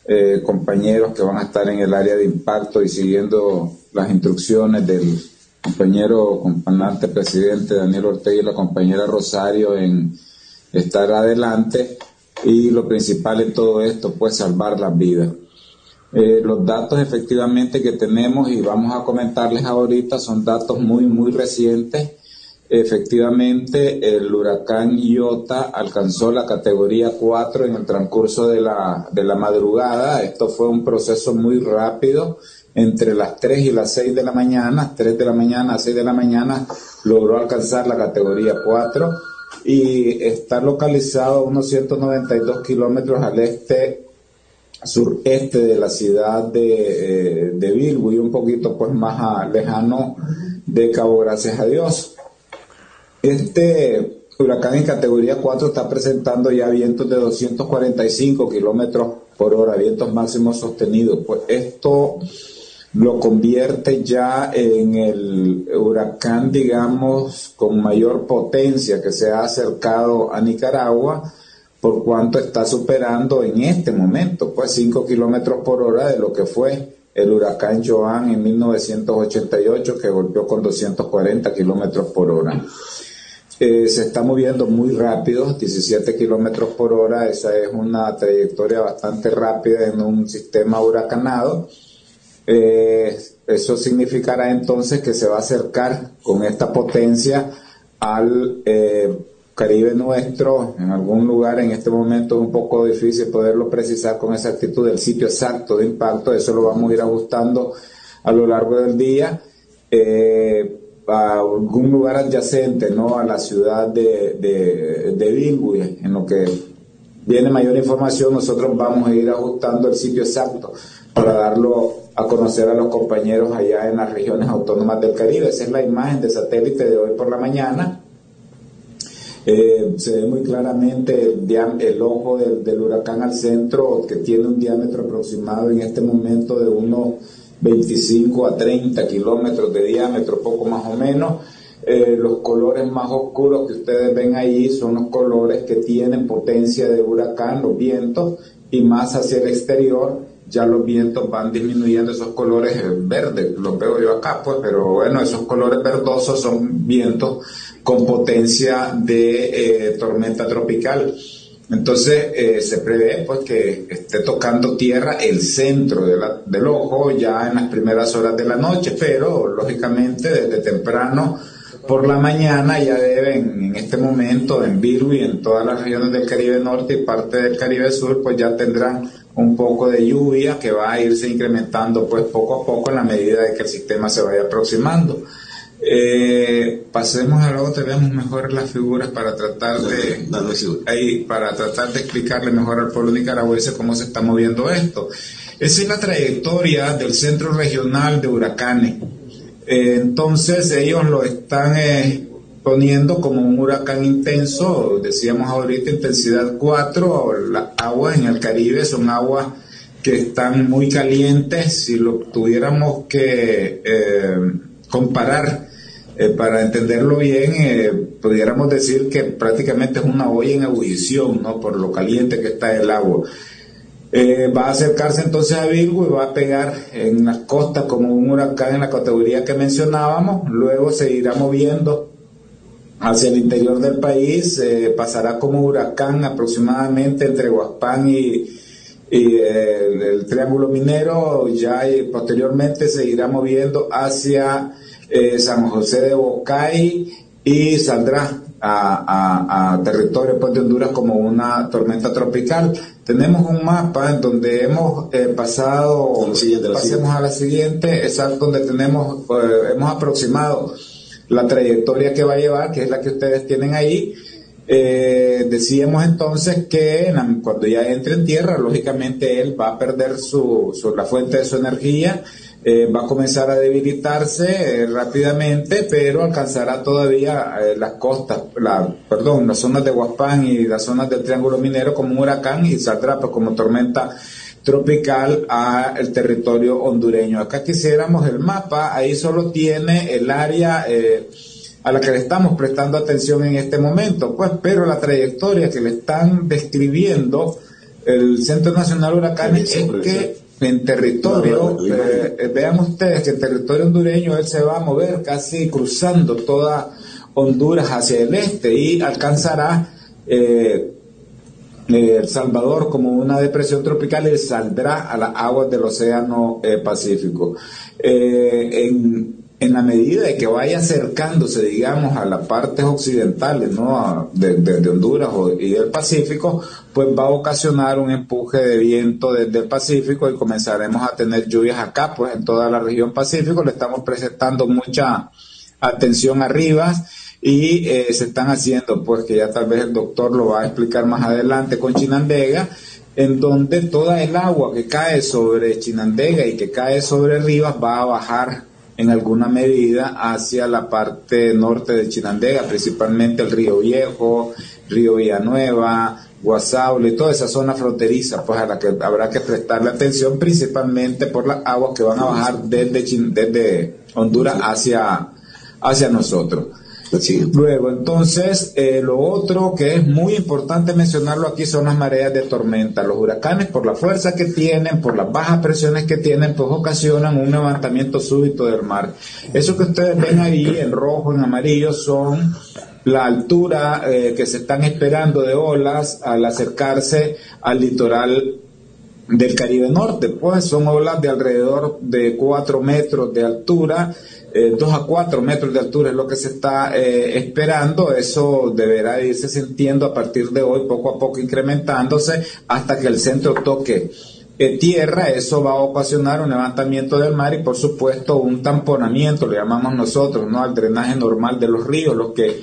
eh, compañeros que van a estar en el área de impacto y siguiendo las instrucciones del compañero comandante presidente Daniel Ortega y la compañera Rosario en estar adelante y lo principal en todo esto pues salvar las vidas. Eh, los datos efectivamente que tenemos y vamos a comentarles ahorita son datos muy muy recientes Efectivamente, el huracán Iota alcanzó la categoría 4 en el transcurso de la, de la madrugada. Esto fue un proceso muy rápido. Entre las 3 y las 6 de la mañana, 3 de la mañana a 6 de la mañana, logró alcanzar la categoría 4 y está localizado a unos 192 kilómetros al este sureste de la ciudad de, eh, de y un poquito pues más lejano de Cabo Gracias a Dios. Este huracán en categoría 4 está presentando ya vientos de 245 kilómetros por hora, vientos máximos sostenidos. Pues esto lo convierte ya en el huracán, digamos, con mayor potencia que se ha acercado a Nicaragua, por cuanto está superando en este momento, pues 5 kilómetros por hora de lo que fue el huracán Joan en 1988, que golpeó con 240 kilómetros por hora se está moviendo muy rápido, 17 kilómetros por hora, esa es una trayectoria bastante rápida en un sistema huracanado. Eh, eso significará entonces que se va a acercar con esta potencia al eh, Caribe nuestro, en algún lugar en este momento es un poco difícil poderlo precisar con exactitud del sitio exacto de impacto, eso lo vamos a ir ajustando a lo largo del día. Eh, a algún lugar adyacente ¿no? a la ciudad de, de, de en lo que viene mayor información, nosotros vamos a ir ajustando el sitio exacto para darlo a conocer a los compañeros allá en las regiones autónomas del Caribe. Esa es la imagen de satélite de hoy por la mañana. Eh, se ve muy claramente el, el ojo del, huracán al centro, que tiene un diámetro aproximado en este momento de unos 25 a 30 kilómetros de diámetro, poco más o menos. Eh, los colores más oscuros que ustedes ven ahí son los colores que tienen potencia de huracán, los vientos, y más hacia el exterior ya los vientos van disminuyendo esos colores verdes, los veo yo acá, pues, pero bueno, esos colores verdosos son vientos con potencia de eh, tormenta tropical. Entonces eh, se prevé pues que esté tocando tierra el centro del ojo ya en las primeras horas de la noche, pero lógicamente desde temprano por la mañana ya deben en este momento en Virgo y en todas las regiones del Caribe Norte y parte del Caribe Sur pues ya tendrán un poco de lluvia que va a irse incrementando pues poco a poco en la medida de que el sistema se vaya aproximando. Eh, pasemos a luego tenemos mejor las figuras para tratar de ahí, para tratar de explicarle mejor al pueblo nicaragüense cómo se está moviendo esto. Esa es la trayectoria del centro regional de huracanes. Eh, entonces ellos lo están eh, poniendo como un huracán intenso, decíamos ahorita intensidad 4, las aguas en el Caribe son aguas que están muy calientes, si lo tuviéramos que eh, comparar eh, para entenderlo bien, eh, pudiéramos decir que prácticamente es una olla en ebullición, ¿no? Por lo caliente que está el agua. Eh, va a acercarse entonces a Virgo y va a pegar en las costas como un huracán en la categoría que mencionábamos, luego se irá moviendo hacia el interior del país, pasará como huracán aproximadamente entre Huaspán y, el, el, Triángulo Minero, ya y posteriormente se irá moviendo hacia eh, San José de Bocay y saldrá a, territorio pues, de Honduras como una tormenta tropical. Tenemos un mapa en donde hemos eh, pasado, pasemos a la siguiente, exacto, donde tenemos, eh, hemos aproximado la trayectoria que va a llevar, que es la que ustedes tienen ahí. decíamos entonces que cuando ya entre en tierra, lógicamente él va a perder su, su, la fuente de su energía eh, va a comenzar a debilitarse eh, rápidamente, pero alcanzará todavía eh, las costas, la, perdón, las zonas de Huaspán y las zonas del Triángulo Minero como un huracán y saldrá pues, como tormenta tropical al territorio hondureño. Acá quisiéramos el mapa, ahí solo tiene el área a la que le estamos prestando atención en este momento, pues, pero la trayectoria que le están describiendo el Centro Nacional Huracanes es que en territorio, eh, eh, vean ustedes que en territorio hondureño él se va a mover casi cruzando toda Honduras hacia el este y alcanzará eh, El Salvador como una depresión tropical saldrá a las aguas del Océano Pacífico. en en la medida de que vaya acercándose, digamos, a las partes occidentales, ¿no? de, Honduras y del Pacífico, pues va a ocasionar un empuje de viento desde el Pacífico y comenzaremos a tener lluvias acá, pues en toda la región Pacífico le estamos presentando mucha atención arriba y eh, se están haciendo, pues que ya tal vez el doctor lo va a explicar más adelante con Chinandega, en donde toda el agua que cae sobre Chinandega y que cae sobre Rivas va a bajar en alguna medida hacia la parte norte de Chinandega, principalmente el Río Viejo, Río Villanueva, Guasaule toda esa zona fronteriza, pues a la que habrá que prestarle atención principalmente por las aguas que van a bajar desde, desde Honduras hacia, hacia nosotros. Luego, entonces, eh, lo otro que es muy importante mencionarlo aquí son las mareas de tormenta. Los huracanes, por la fuerza que tienen, por las bajas presiones que tienen, pues ocasionan un levantamiento súbito del mar. Eso que ustedes ven ahí en rojo, en amarillo, son la altura eh, que se están esperando de olas al acercarse al litoral del Caribe Norte, pues son olas de alrededor de 4 metros de altura eh, 2 a 4 metros de altura es lo que se está eh, esperando. Eso deberá irse sintiendo a partir de hoy, poco a poco incrementándose hasta que el centro toque eh, tierra. Eso va a ocasionar un levantamiento del mar y, por supuesto, un tamponamiento, lo llamamos nosotros, ¿no? Al drenaje normal de los ríos, lo que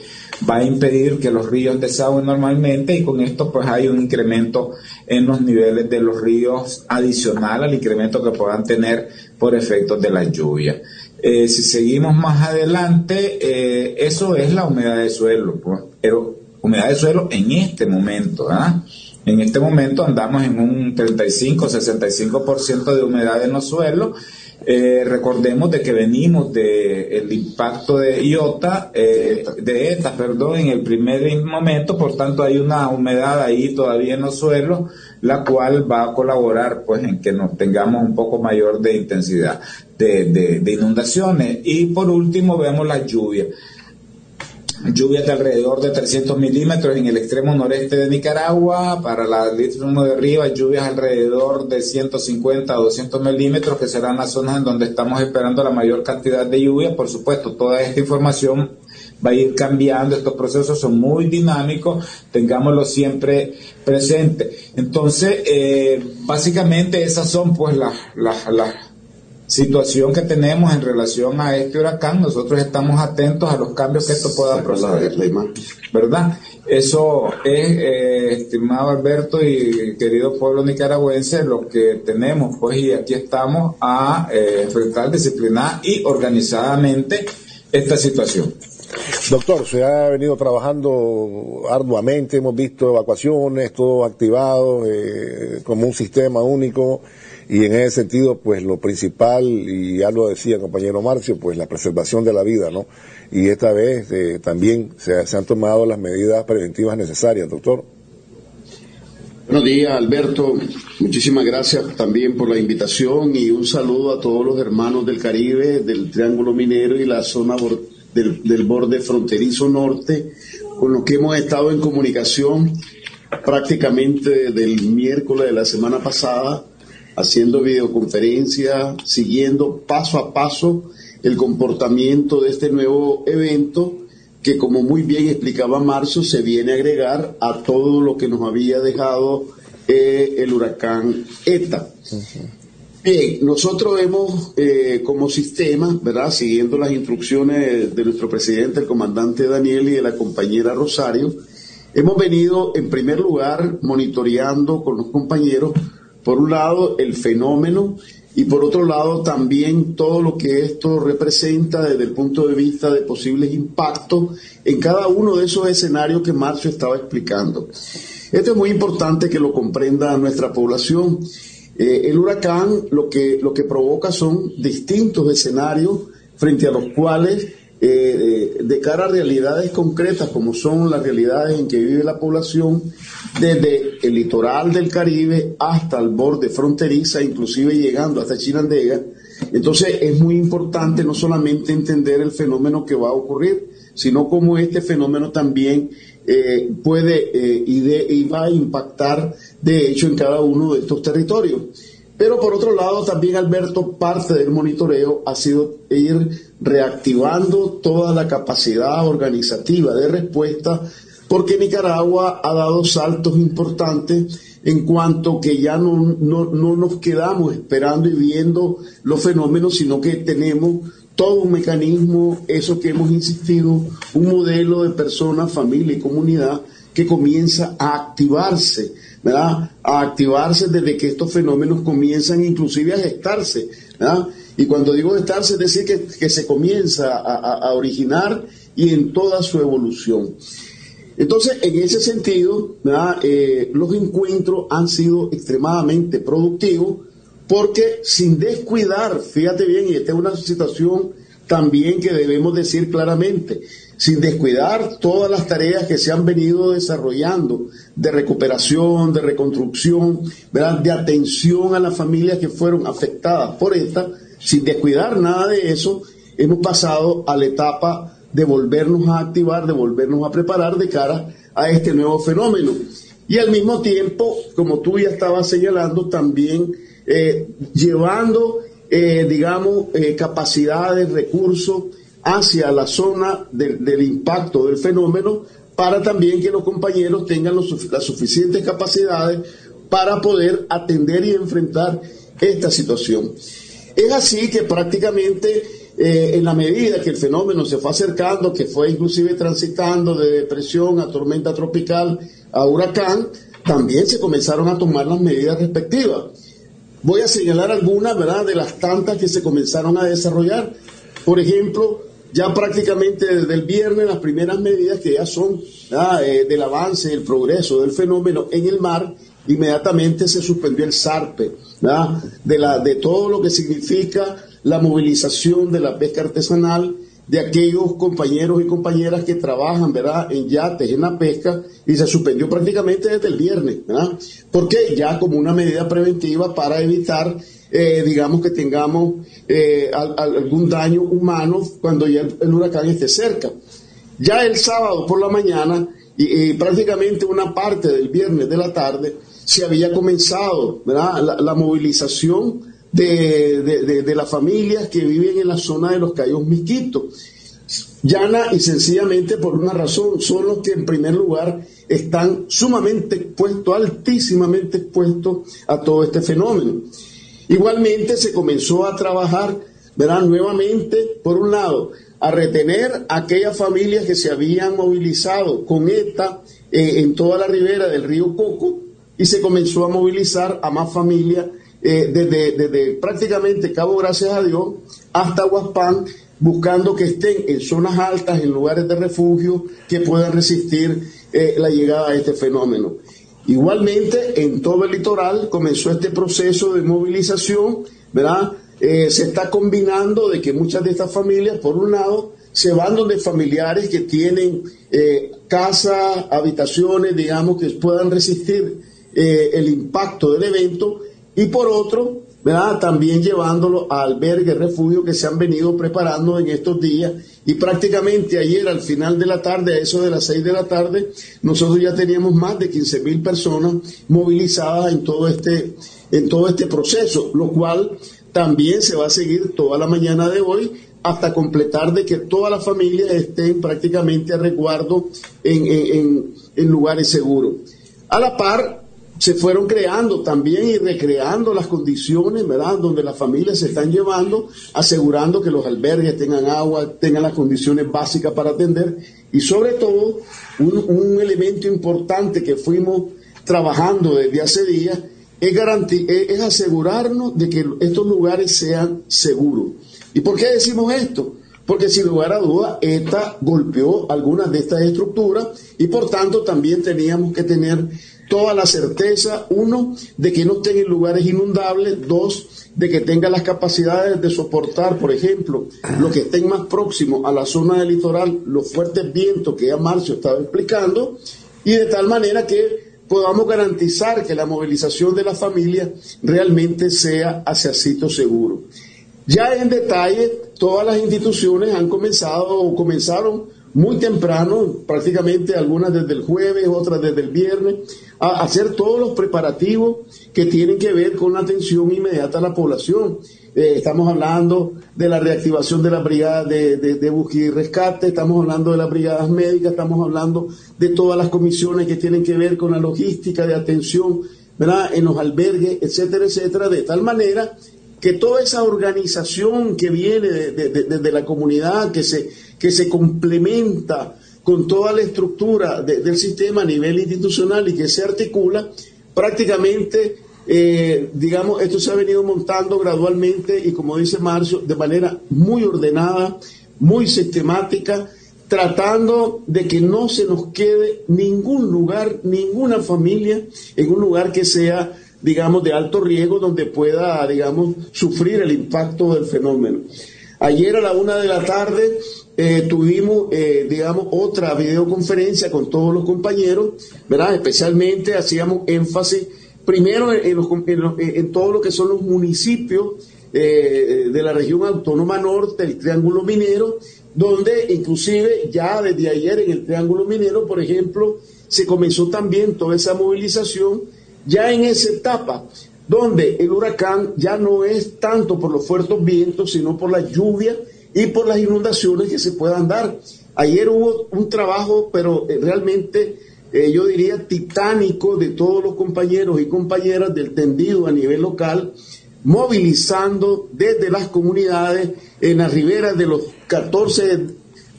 va a impedir que los ríos desagüen normalmente y con esto pues hay un incremento en los niveles de los ríos adicional al incremento que puedan tener por efectos de la lluvia. Eh, si seguimos más adelante, eh, eso es la humedad de suelo, pues, pero humedad de suelo en este momento, ¿ah? En este momento andamos en un 35-65% de humedad en los suelos. Eh, recordemos de que venimos del impacto de IOTA, de ETA, perdón, en el primer momento, por tanto hay una humedad ahí todavía en los suelos, la cual va a colaborar pues en que nos tengamos un poco mayor de intensidad de, inundaciones. Y por último vemos las lluvias lluvias de alrededor de 300 milímetros en el extremo noreste de Nicaragua, para la extremo de arriba lluvias alrededor de 150 a 200 milímetros, que serán las zonas en donde estamos esperando la mayor cantidad de lluvia. Por supuesto, toda esta información va a ir cambiando, estos procesos son muy dinámicos, tengámoslo siempre presente. Entonces, eh, básicamente esas son pues las, las situación que tenemos en relación a este huracán, nosotros estamos atentos a los cambios que esto pueda proceder. ¿Verdad? Eso es, eh, estimado Alberto y querido pueblo nicaragüense, lo que tenemos, pues, y aquí estamos a eh, enfrentar disciplinada y organizadamente esta situación. Doctor, se ha venido trabajando arduamente, hemos visto evacuaciones, todo activado eh, como un sistema único y en ese sentido, pues lo principal, y ya lo decía compañero Marcio, pues la preservación de la vida, ¿no? Y esta vez eh, también se, se han tomado las medidas preventivas necesarias, doctor. Buenos días, Alberto. Muchísimas gracias también por la invitación y un saludo a todos los hermanos del Caribe, del Triángulo Minero y la zona del, del, borde fronterizo norte, con los que hemos estado en comunicación prácticamente del miércoles de la semana pasada haciendo videoconferencias, siguiendo paso a paso el comportamiento de este nuevo evento que como muy bien explicaba Marzo se viene a agregar a todo lo que nos había dejado eh, el huracán ETA. Bien, nosotros hemos eh, como sistema, ¿verdad? Siguiendo las instrucciones de nuestro presidente, el comandante Daniel y de la compañera Rosario, hemos venido en primer lugar monitoreando con los compañeros por un lado, el fenómeno y por otro lado también todo lo que esto representa desde el punto de vista de posibles impactos en cada uno de esos escenarios que Marcio estaba explicando. Esto es muy importante que lo comprenda nuestra población. Eh, el huracán lo que, lo que provoca son distintos escenarios frente a los cuales eh, de cara a realidades concretas como son las realidades en que vive la población, desde el litoral del Caribe hasta el borde fronteriza, inclusive llegando hasta Chinandega. Entonces es muy importante no solamente entender el fenómeno que va a ocurrir, sino cómo este fenómeno también eh, puede eh, y, y va a impactar de hecho en cada uno de estos territorios. Pero por otro lado, también Alberto, parte del monitoreo ha sido ir reactivando toda la capacidad organizativa de respuesta, porque Nicaragua ha dado saltos importantes en cuanto que ya no, no, nos quedamos esperando y viendo los fenómenos, sino que tenemos todo un mecanismo, eso que hemos insistido, un modelo de persona, familia y comunidad que comienza a activarse A activarse desde que estos fenómenos comienzan inclusive a gestarse, Y cuando digo gestarse es decir que, se comienza a, originar y en toda su evolución. Entonces, en ese sentido, eh, los encuentros han sido extremadamente productivos porque sin descuidar, fíjate bien, y esta es una situación también que debemos decir claramente, sin descuidar todas las tareas que se han venido desarrollando de recuperación, de reconstrucción, de atención a las familias que fueron afectadas por esta, sin descuidar nada de eso, hemos pasado a la etapa de volvernos a activar, de volvernos a preparar de cara a este nuevo fenómeno. Y al mismo tiempo, como tú ya estabas señalando, también eh, llevando, eh, digamos, eh, capacidades, recursos, hacia la zona del impacto del fenómeno para también que los compañeros tengan las suficientes capacidades para poder atender y enfrentar esta situación. Es así que prácticamente eh, en la medida que el fenómeno se fue acercando, que fue inclusive transitando de depresión a tormenta tropical a huracán, también se comenzaron a tomar las medidas respectivas. Voy a señalar algunas, ¿verdad?, de las tantas que se comenzaron a desarrollar. Por ejemplo, ya prácticamente desde el viernes las primeras medidas que ya son eh, del avance, del progreso del fenómeno en el mar, inmediatamente se suspendió el SARPE, de, la, de todo lo que significa la movilización de la pesca artesanal, de aquellos compañeros y compañeras que trabajan ¿verdad? en yates, en la pesca, y se suspendió prácticamente desde el viernes, ¿verdad? porque ya como una medida preventiva para evitar eh, digamos que tengamos eh, algún daño humano cuando ya el, huracán esté cerca. Ya el sábado por la mañana y, prácticamente una parte del viernes de la tarde se había comenzado La, movilización de, de, las familias que viven en la zona de los Cayos Misquitos. Llana y sencillamente por una razón, son los que en primer lugar están sumamente expuestos, altísimamente expuestos a todo este fenómeno. Igualmente se comenzó a trabajar, verán, nuevamente, por un lado, a retener a aquellas familias que se habían movilizado con esta eh, en toda la ribera del río Coco y se comenzó a movilizar a más familias eh, desde, prácticamente Cabo Gracias a Dios hasta Huaspán, buscando que estén en zonas altas, en lugares de refugio, que puedan resistir eh, la llegada de este fenómeno. Igualmente, en todo el litoral comenzó este proceso de movilización, ¿verdad? Eh, se está combinando de que muchas de estas familias, por un lado, se van donde familiares que tienen eh, casas, habitaciones, digamos, que puedan resistir eh, el impacto del evento, y por otro, También llevándolo a albergues, refugios que se han venido preparando en estos días y prácticamente ayer al final de la tarde, a eso de las 6 de la tarde, nosotros ya teníamos más de 15 mil personas movilizadas en todo este, en todo este proceso, lo cual también se va a seguir toda la mañana de hoy hasta completar de que todas las familias estén prácticamente a resguardo en, en lugares seguros. A la par, se fueron creando también y recreando las condiciones, ¿verdad?, donde las familias se están llevando, asegurando que los albergues tengan agua, tengan las condiciones básicas para atender y sobre todo un, elemento importante que fuimos trabajando desde hace días es, es asegurarnos de que estos lugares sean seguros. ¿Y por qué decimos esto? Porque sin lugar a duda, esta golpeó algunas de estas estructuras y por tanto también teníamos que tener toda la certeza, uno, de que no estén en lugares inundables, dos, de que tenga las capacidades de soportar, por ejemplo, los que estén más próximos a la zona del litoral, los fuertes vientos que ya Marcio estaba explicando, y de tal manera que podamos garantizar que la movilización de la familia realmente sea hacia sitio seguro. Ya en detalle, todas las instituciones han comenzado o comenzaron muy temprano, prácticamente algunas desde el jueves, otras desde el viernes, a hacer todos los preparativos que tienen que ver con la atención inmediata a la población. Eh, estamos hablando de la reactivación de la brigada de, de, búsqueda y rescate, estamos hablando de las brigadas médicas, estamos hablando de todas las comisiones que tienen que ver con la logística de atención ¿verdad? en los albergues, etcétera, etcétera, de tal manera que toda esa organización que viene desde la comunidad, que se, que se complementa con toda la estructura del sistema a nivel institucional y que se articula, prácticamente, eh, digamos, esto se ha venido montando gradualmente y como dice Marcio, de manera muy ordenada, muy sistemática, tratando de que no se nos quede ningún lugar, ninguna familia en un lugar que sea digamos, de alto riesgo donde pueda, digamos, sufrir el impacto del fenómeno. Ayer a la una de la tarde eh, tuvimos, eh, digamos, otra videoconferencia con todos los compañeros, ¿verdad? Especialmente hacíamos énfasis primero en, todo lo que son los municipios eh, de la región autónoma norte, el Triángulo Minero, donde inclusive ya desde ayer en el Triángulo Minero, por ejemplo, se comenzó también toda esa movilización ya en esa etapa donde el huracán ya no es tanto por los fuertes vientos, sino por la lluvia y por las inundaciones que se puedan dar. Ayer hubo un trabajo, pero eh, realmente eh, yo diría titánico de todos los compañeros y compañeras del tendido a nivel local, movilizando desde las comunidades en las riberas de los 14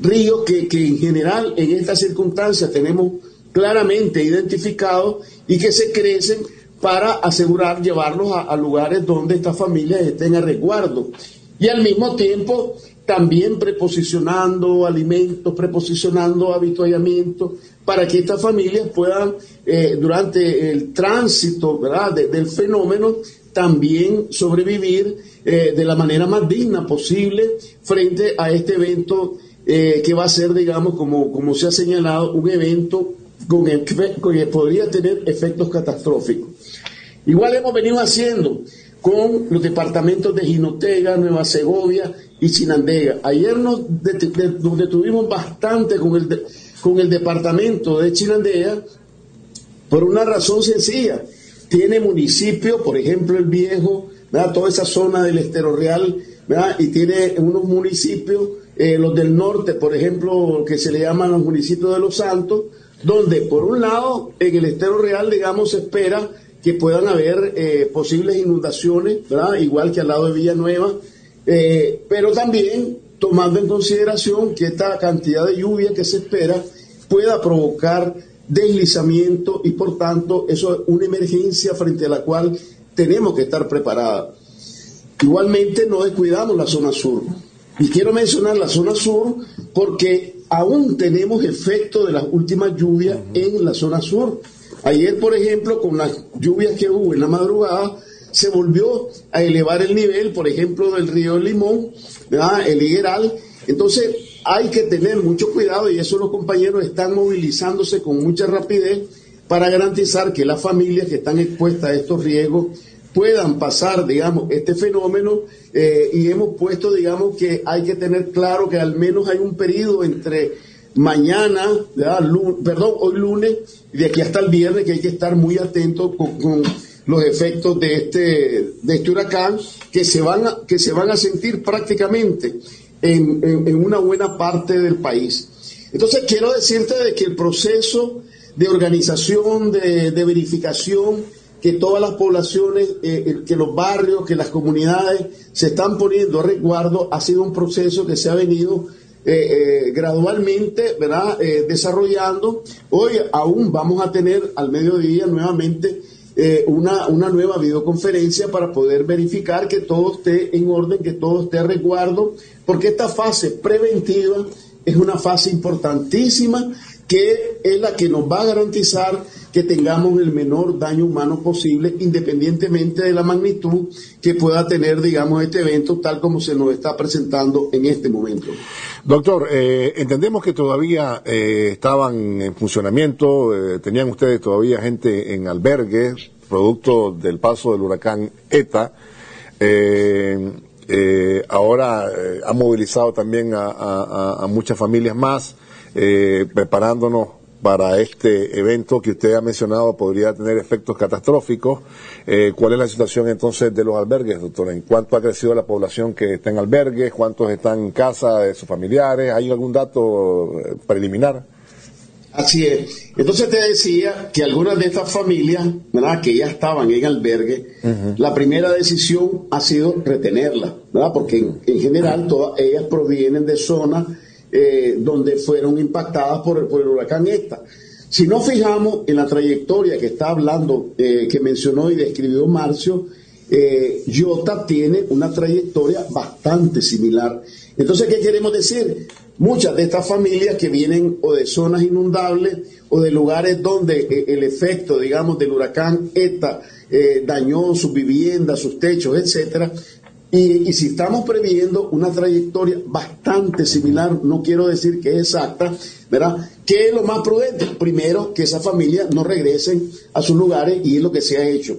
ríos que, que en general en estas circunstancias tenemos claramente identificados y que se crecen para asegurar llevarlos a, lugares donde estas familias estén a resguardo. Y al mismo tiempo también preposicionando alimentos, preposicionando habituallamiento, para que estas familias puedan, eh, durante el tránsito ¿verdad? del fenómeno, también sobrevivir eh, de la manera más digna posible frente a este evento eh, que va a ser, digamos, como, como se ha señalado, un evento con que podría tener efectos catastróficos. Igual hemos venido haciendo con los departamentos de Jinotega, Nueva Segovia y Chinandega. Ayer nos, detuvimos bastante con el, con el departamento de Chinandega por una razón sencilla. Tiene municipios, por ejemplo el Viejo, toda esa zona del Estero Real, y tiene unos municipios, eh, los del norte, por ejemplo, que se le llaman los municipios de los Santos, donde por un lado en el estero real, digamos, se espera que puedan haber eh, posibles inundaciones, ¿verdad? igual que al lado de Villanueva, eh, pero también tomando en consideración que esta cantidad de lluvia que se espera pueda provocar deslizamiento y por tanto eso es una emergencia frente a la cual tenemos que estar preparados. Igualmente no descuidamos la zona sur. Y quiero mencionar la zona sur porque aún tenemos efecto de las últimas lluvias en la zona sur. Ayer, por ejemplo, con las lluvias que hubo en la madrugada, se volvió a elevar el nivel, por ejemplo, del río Limón, el Higueral. Entonces, hay que tener mucho cuidado y eso los compañeros están movilizándose con mucha rapidez para garantizar que las familias que están expuestas a estos riesgos puedan pasar, digamos, este fenómeno eh, y hemos puesto, digamos, que hay que tener claro que al menos hay un periodo entre mañana, perdón, hoy lunes, y de aquí hasta el viernes, que hay que estar muy atentos con, los efectos de este, de este huracán que se van a, que se van a sentir prácticamente en, en, una buena parte del país. Entonces quiero decirte de que el proceso de organización, de, de verificación, que todas las poblaciones, eh, eh, que los barrios, que las comunidades se están poniendo a resguardo, ha sido un proceso que se ha venido eh, gradualmente ¿verdad? desarrollando. Hoy aún vamos a tener al mediodía nuevamente una, una nueva videoconferencia para poder verificar que todo esté en orden, que todo esté a resguardo, porque esta fase preventiva es una fase importantísima que es la que nos va a garantizar que tengamos el menor daño humano posible, independientemente de la magnitud que pueda tener, digamos, este evento tal como se nos está presentando en este momento. Doctor, eh, entendemos que todavía eh, estaban en funcionamiento, eh, tenían ustedes todavía gente en albergue, producto del paso del huracán ETA. ahora ha movilizado también a muchas familias más. Eh, preparándonos para este evento que usted ha mencionado podría tener efectos catastróficos. Eh, ¿Cuál es la situación entonces de los albergues, doctor? ¿En cuánto ha crecido la población que está en albergues? ¿Cuántos están en casa de sus familiares? ¿Hay algún dato eh, preliminar? Así es. Entonces te decía que algunas de estas familias, ¿verdad? que ya estaban en albergue, la primera decisión ha sido retenerlas, ¿verdad? porque en general todas ellas provienen de zonas eh, donde fueron impactadas por, el huracán esta. Si nos fijamos en la trayectoria que está hablando, eh, que mencionó y describió Marcio, eh, tiene una trayectoria bastante similar. Entonces, ¿qué queremos decir? Muchas de estas familias que vienen o de zonas inundables o de lugares donde el efecto, digamos, del huracán ETA dañó sus viviendas, sus techos, etcétera, y, si estamos previendo una trayectoria bastante similar, no quiero decir que es exacta, ¿verdad? ¿Qué es lo más prudente? Primero, que esas familias no regresen a sus lugares y es lo que se ha hecho.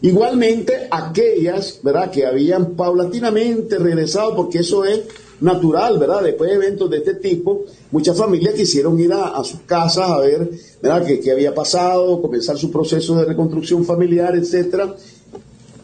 Igualmente, aquellas, ¿verdad?, que habían paulatinamente regresado, porque eso es natural, ¿verdad? Después de eventos de este tipo, muchas familias quisieron ir a, sus casas a ver, ¿verdad?, qué, qué había pasado, comenzar su proceso de reconstrucción familiar, etcétera.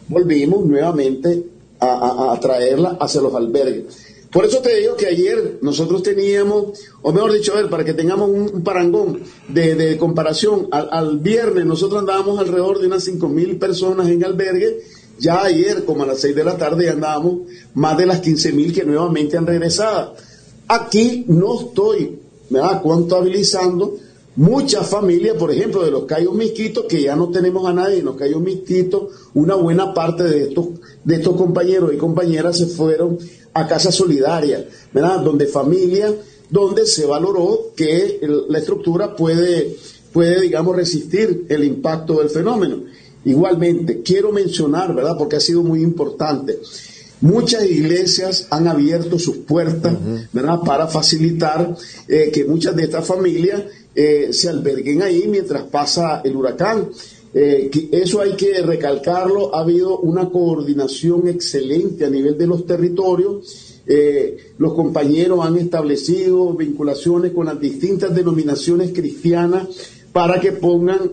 Volvimos nuevamente a, traerla hacia los albergues. Por eso te digo que ayer nosotros teníamos, o mejor dicho, a ver, para que tengamos un, parangón de, comparación, al, viernes nosotros andábamos alrededor de unas 5.000 personas en albergue, ya ayer, como a las 6 de la tarde, andábamos más de las 15.000 que nuevamente han regresado. Aquí no estoy ¿verdad? contabilizando muchas familias, por ejemplo, de los Cayos Misquitos, que ya no tenemos a nadie en los Cayos Misquitos, una buena parte de estos, de estos compañeros y compañeras se fueron a Casa Solidaria, ¿verdad? Donde familia, donde se valoró que la estructura puede, puede, digamos, resistir el impacto del fenómeno. Igualmente, quiero mencionar, ¿verdad? Porque ha sido muy importante. Muchas iglesias han abierto sus puertas, ¿verdad? Para facilitar eh, que muchas de estas familias eh, se alberguen ahí mientras pasa el huracán. Eh, eso hay que recalcarlo, ha habido una coordinación excelente a nivel de los territorios. Eh, los compañeros han establecido vinculaciones con las distintas denominaciones cristianas para que pongan,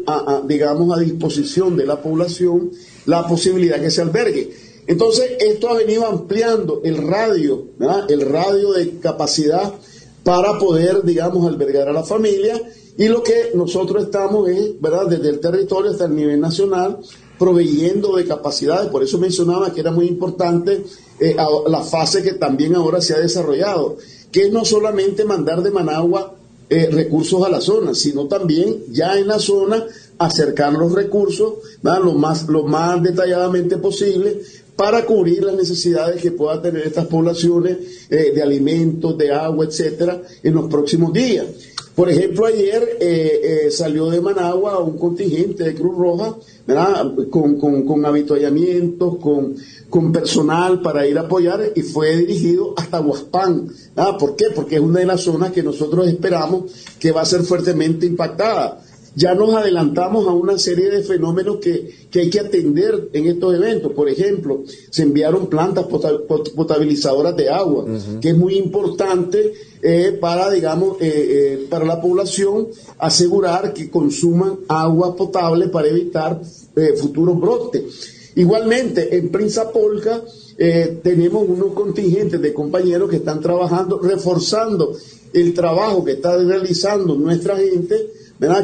digamos, a disposición de la población la posibilidad que se albergue. Entonces, esto ha venido ampliando el radio, el radio de capacidad para poder, digamos, albergar a la familia. Y lo que nosotros estamos es, ¿verdad?, desde el territorio hasta el nivel nacional, proveyendo de capacidades. Por eso mencionaba que era muy importante eh, la fase que también ahora se ha desarrollado, que es no solamente mandar de Managua eh, recursos a la zona, sino también ya en la zona acercar los recursos lo más, lo más detalladamente posible para cubrir las necesidades que puedan tener estas poblaciones eh, de alimentos, de agua, etcétera, en los próximos días. Por ejemplo, ayer eh, eh, salió de Managua un contingente de Cruz Roja, Con, con, con habituallamientos, con, con personal para ir a apoyar y fue dirigido hasta Huaspán. ¿Por qué? Porque es una de las zonas que nosotros esperamos que va a ser fuertemente impactada ya nos adelantamos a una serie de fenómenos que, hay que atender en estos eventos. Por ejemplo, se enviaron plantas potabilizadoras de agua, que es muy importante eh, para, digamos, eh, eh, para la población asegurar que consuman agua potable para evitar futuros brotes. Igualmente, en Prinza Polca tenemos unos contingentes de compañeros que están trabajando, reforzando el trabajo que está realizando nuestra gente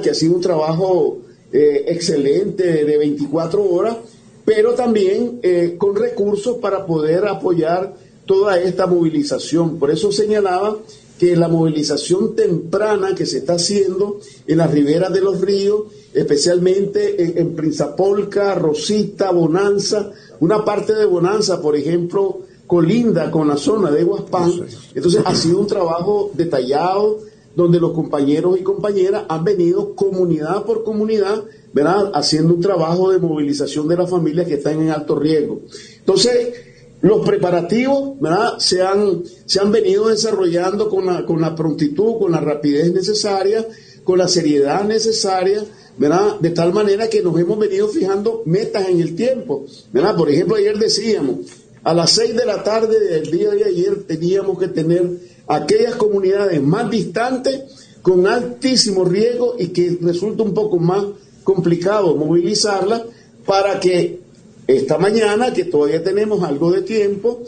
que ha sido un trabajo eh, excelente de 24 horas, pero también eh, con recursos para poder apoyar toda esta movilización. Por eso señalaba que la movilización temprana que se está haciendo en las riberas de los ríos, especialmente en, en Prinzapolca, Rosita, Bonanza, una parte de Bonanza, por ejemplo, colinda con la zona de Huaspán. Entonces ha sido un trabajo detallado, donde los compañeros y compañeras han venido comunidad por comunidad, ¿verdad? Haciendo un trabajo de movilización de las familias que están en alto riesgo. Entonces, los preparativos, ¿verdad? Se han, se han venido desarrollando con la, con la prontitud, con la rapidez necesaria, con la seriedad necesaria, ¿verdad? De tal manera que nos hemos venido fijando metas en el tiempo, ¿verdad? Por ejemplo, ayer decíamos, a las seis de la tarde del día de ayer teníamos que tener aquellas comunidades más distantes con altísimo riesgo y que resulta un poco más complicado movilizarlas para que esta mañana, que todavía tenemos algo de tiempo.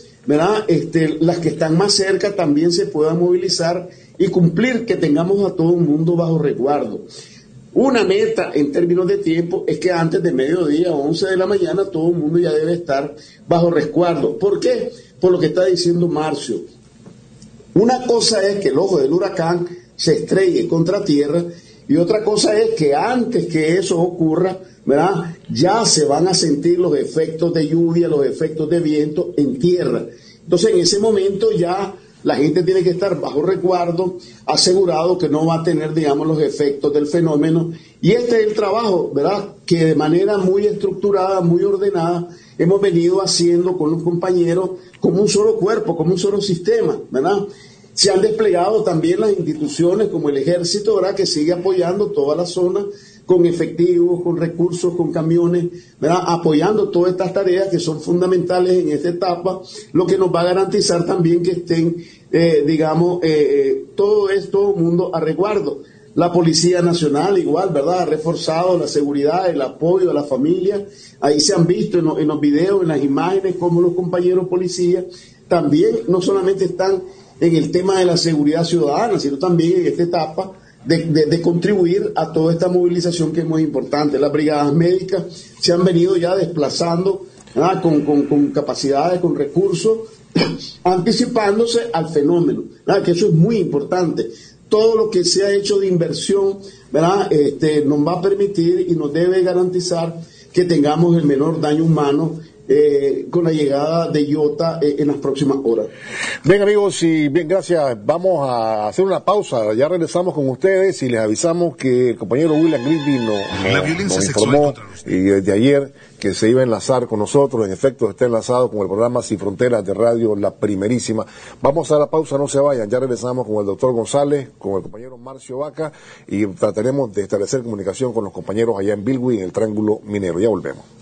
Este, las que están más cerca también se puedan movilizar y cumplir que tengamos a todo el mundo bajo resguardo. Una meta en términos de tiempo es que antes de mediodía, 11 de la mañana, todo el mundo ya debe estar bajo resguardo. ¿Por qué? Por lo que está diciendo Marcio. Una cosa es que el ojo del huracán se estrelle contra tierra y otra cosa es que antes que eso ocurra, ¿verdad? Ya se van a sentir los efectos de lluvia, los efectos de viento en tierra. Entonces en ese momento ya la gente tiene que estar bajo resguardo, asegurado que no va a tener, digamos, los efectos del fenómeno. Y este es el trabajo, ¿verdad? Que de manera muy estructurada, muy ordenada, hemos venido haciendo con los compañeros como un solo cuerpo, como un solo sistema, ¿verdad? Se han desplegado también las instituciones como el ejército, ¿verdad? Que sigue apoyando toda la zona con efectivos, con recursos, con camiones, ¿verdad? apoyando todas estas tareas que son fundamentales en esta etapa, lo que nos va a garantizar también que estén, eh, digamos, eh, eh, todo esto mundo a resguardo. La Policía Nacional igual, ¿verdad? Ha reforzado la seguridad, el apoyo a la familia. Ahí se han visto en, en los videos, en las imágenes, como los compañeros policías también no solamente están en el tema de la seguridad ciudadana, sino también en esta etapa de, contribuir a toda esta movilización que es muy importante. Las brigadas médicas se han venido ya desplazando con, capacidades, con recursos, anticipándose al fenómeno, que eso es muy importante. Todo lo que se ha hecho de inversión. Este, nos va a permitir y nos debe garantizar que tengamos el menor daño humano eh, con la llegada de IOTA eh, en las próximas horas. Bien amigos y bien gracias, vamos a hacer una pausa, ya regresamos con ustedes y les avisamos que el compañero William Grisby nos, informó y desde ayer que se iba a enlazar con nosotros, en efecto está enlazado con el programa Sin Fronteras de Radio La Primerísima. Vamos a la pausa, no se vayan, ya regresamos con el doctor González, con el compañero Marcio Vaca y trataremos de establecer comunicación con los compañeros allá en Bilwi, en el Triángulo Minero. Ya volvemos.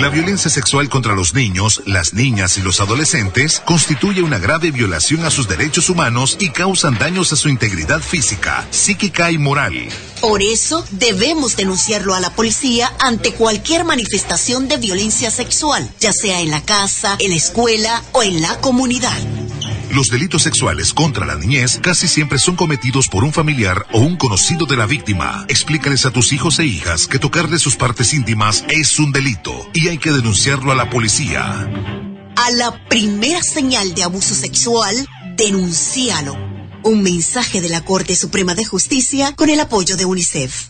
La violencia sexual contra los niños, las niñas y los adolescentes constituye una grave violación a sus derechos humanos y causan daños a su integridad física, psíquica y moral. Por eso debemos denunciarlo a la policía ante cualquier manifestación de violencia sexual, ya sea en la casa, en la escuela o en la comunidad. Los delitos sexuales contra la niñez casi siempre son cometidos por un familiar o un conocido de la víctima. Explícales a tus hijos e hijas que tocarle sus partes íntimas es un delito y hay que denunciarlo a la policía. A la primera señal de abuso sexual, denúncialo. Un mensaje de la Corte Suprema de Justicia con el apoyo de UNICEF.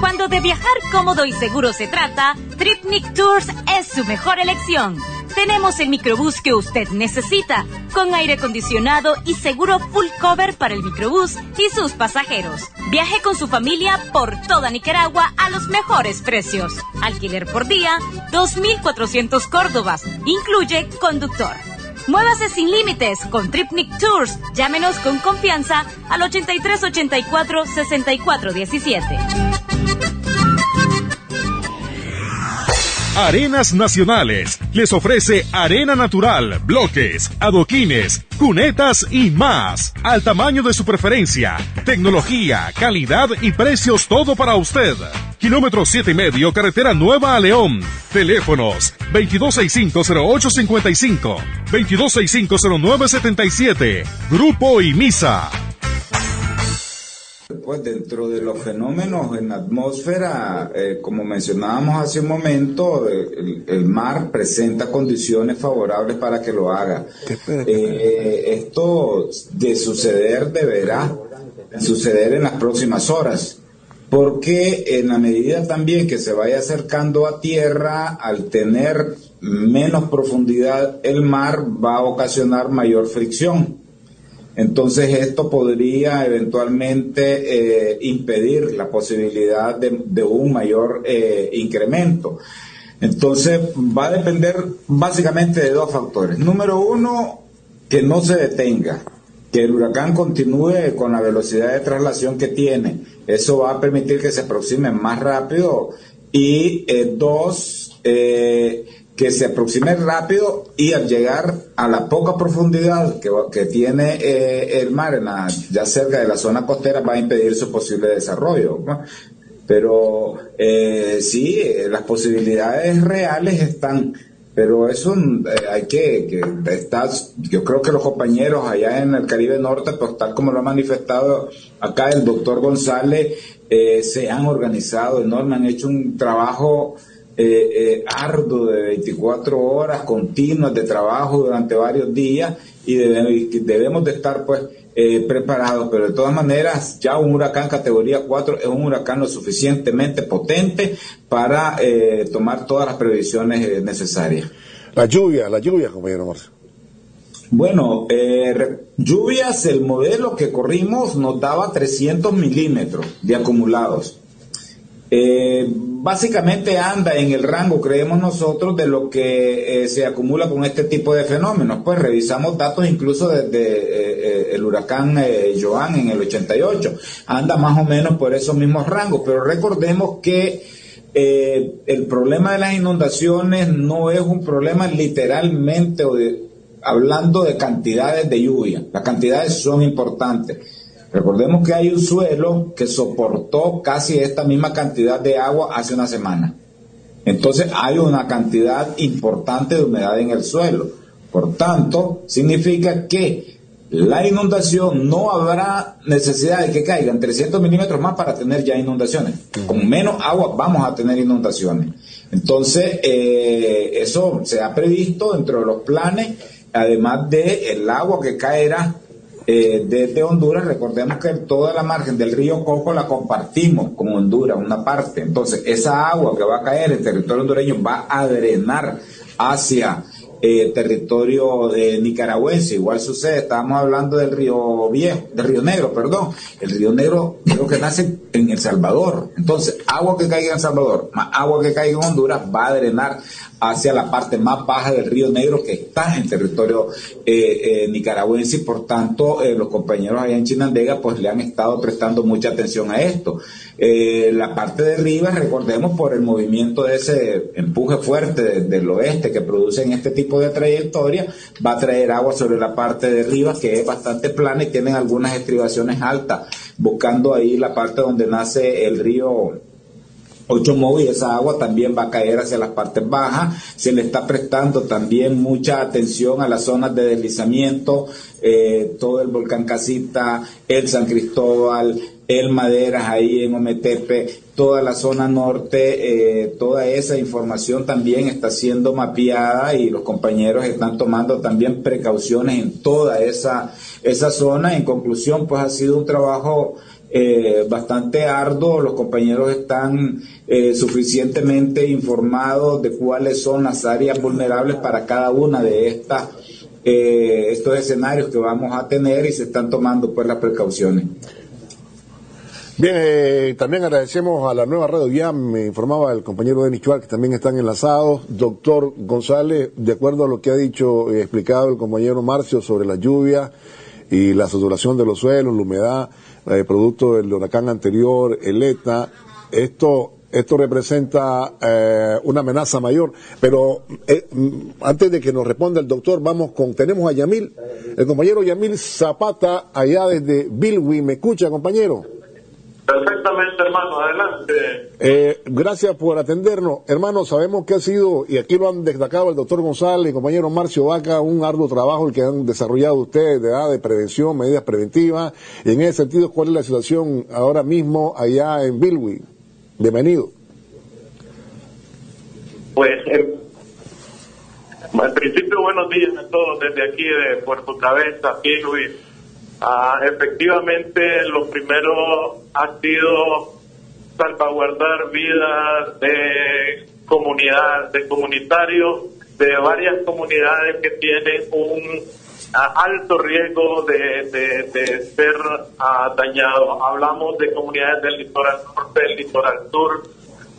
Cuando de viajar cómodo y seguro se trata, Tripnik Tours es su mejor elección tenemos el microbús que usted necesita, con aire acondicionado y seguro full cover para el microbús y sus pasajeros. Viaje con su familia por toda Nicaragua a los mejores precios. Alquiler por día, 2.400 Córdobas. Incluye conductor. Muévase sin límites con Tripnik Tours. Llámenos con confianza al 8384 6417. Arenas Nacionales les ofrece arena natural, bloques, adoquines, cunetas y más. Al tamaño de su preferencia. Tecnología, calidad y precios todo para usted. Kilómetro 7 y medio, carretera Nueva a León. Teléfonos 2265-0855, 2265-0977. Grupo y Misa. Pues dentro de los fenómenos en la atmósfera, eh, como mencionábamos hace un momento, el, mar presenta condiciones favorables para que lo haga. Eh, esto de suceder deberá suceder en las próximas horas, porque en la medida también que se vaya acercando a tierra, al tener menos profundidad, el mar va a ocasionar mayor fricción Entonces esto podría eventualmente eh, impedir la posibilidad de, un mayor eh, incremento. Entonces va a depender básicamente de dos factores. Número uno, que no se detenga, que el huracán continúe con la velocidad de traslación que tiene. Eso va a permitir que se aproxime más rápido. Y eh, dos, que se aproxime rápido y al llegar a la poca profundidad que, tiene eh, el mar en ya cerca de la zona costera va a impedir su posible desarrollo. Pero eh, sí, eh, las posibilidades reales están, pero eso hay que, que estar, yo creo que los compañeros allá en el Caribe Norte, pues tal como lo ha manifestado acá el doctor González, se han organizado, enorme, han hecho un trabajo eh, eh, arduo de 24 horas continuas de trabajo durante varios días y debemos, de estar pues eh, preparados, pero de todas maneras ya un huracán categoría 4 es un huracán lo suficientemente potente para eh, tomar todas las previsiones necesarias. La lluvia, la lluvia, compañero Marcio. Bueno, lluvias, el modelo que corrimos nos daba 300 milímetros de acumulados. Eh, básicamente anda en el rango, creemos nosotros, de lo que eh, se acumula con este tipo de fenómenos. Pues revisamos datos incluso desde eh, el huracán Joan en el 88, anda más o menos por esos mismos rangos, pero recordemos que el problema de las inundaciones no es un problema literalmente o hablando de cantidades de lluvia, las cantidades son importantes Recordemos que hay un suelo que soportó casi esta misma cantidad de agua hace una semana. Entonces hay una cantidad importante de humedad en el suelo. Por tanto, significa que la inundación no habrá necesidad de que caigan 300 milímetros más para tener ya inundaciones. Con menos agua vamos a tener inundaciones. Entonces, eh, eso se ha previsto dentro de los planes, además del el agua que caerá eh, desde Honduras, recordemos que toda la margen del río Coco la compartimos con Honduras, una parte. Entonces, esa agua que va a caer en territorio hondureño va a drenar hacia eh, territorio de nicaragüense. Igual sucede, estábamos hablando del río Viejo, del río Negro, perdón. El río Negro creo que nace en El Salvador. Entonces, agua que caiga en El Salvador, más agua que caiga en Honduras, va a drenar hacia la parte más baja del río Negro que está en territorio eh, eh, nicaragüense y por tanto los compañeros allá en Chinandega pues le han estado prestando mucha atención a esto. la parte de arriba, recordemos por el movimiento de ese empuje fuerte del oeste que producen este tipo de trayectoria, va a traer agua sobre la parte de arriba que es bastante plana y tienen algunas estribaciones altas, buscando ahí la parte donde nace el río Ocho y esa agua también va a caer hacia las partes bajas. Se le está prestando también mucha atención a las zonas de deslizamiento, eh, todo el volcán Casita, el San Cristóbal, el Maderas ahí en Ometepe, toda la zona norte, eh, toda esa información también está siendo mapeada y los compañeros están tomando también precauciones en toda esa, esa zona. En conclusión, pues ha sido un trabajo eh, bastante arduo, los compañeros están eh, suficientemente informados de cuáles son las áreas vulnerables para cada una de estas estos escenarios que vamos a tener y se están tomando pues las precauciones. Bien, eh, también agradecemos a la nueva radio, ya me informaba el compañero Denis Chuar que también están enlazados. Doctor González, de acuerdo a lo que ha dicho y explicado el compañero Marcio sobre la lluvia y la saturación de los suelos, la humedad, eh, producto del huracán anterior, el ETA, esto esto representa eh, una amenaza mayor. Pero mm, antes de que nos responda el doctor, vamos con, tenemos a Yamil, el compañero Yamil Zapata, allá desde Bilwi. ¿Me escucha, compañero? Perfectamente, hermano, adelante. Eh, gracias por atendernos. Hermano, sabemos que ha sido, y aquí lo han destacado el doctor González y compañero Marcio Vaca, un arduo trabajo el que han desarrollado ustedes de, de prevención, medidas preventivas. Y en ese sentido, ¿cuál es la situación ahora mismo allá en Bilwi? Bienvenido. Pues, en, principio, buenos días a todos desde aquí de Puerto Cabeza, Bilwi Ah, efectivamente, lo primero ha sido salvaguardar vidas de comunidad, de comunitarios, de varias comunidades que tienen un alto riesgo de, de, ser dañados. Hablamos de comunidades del litoral norte, del litoral sur,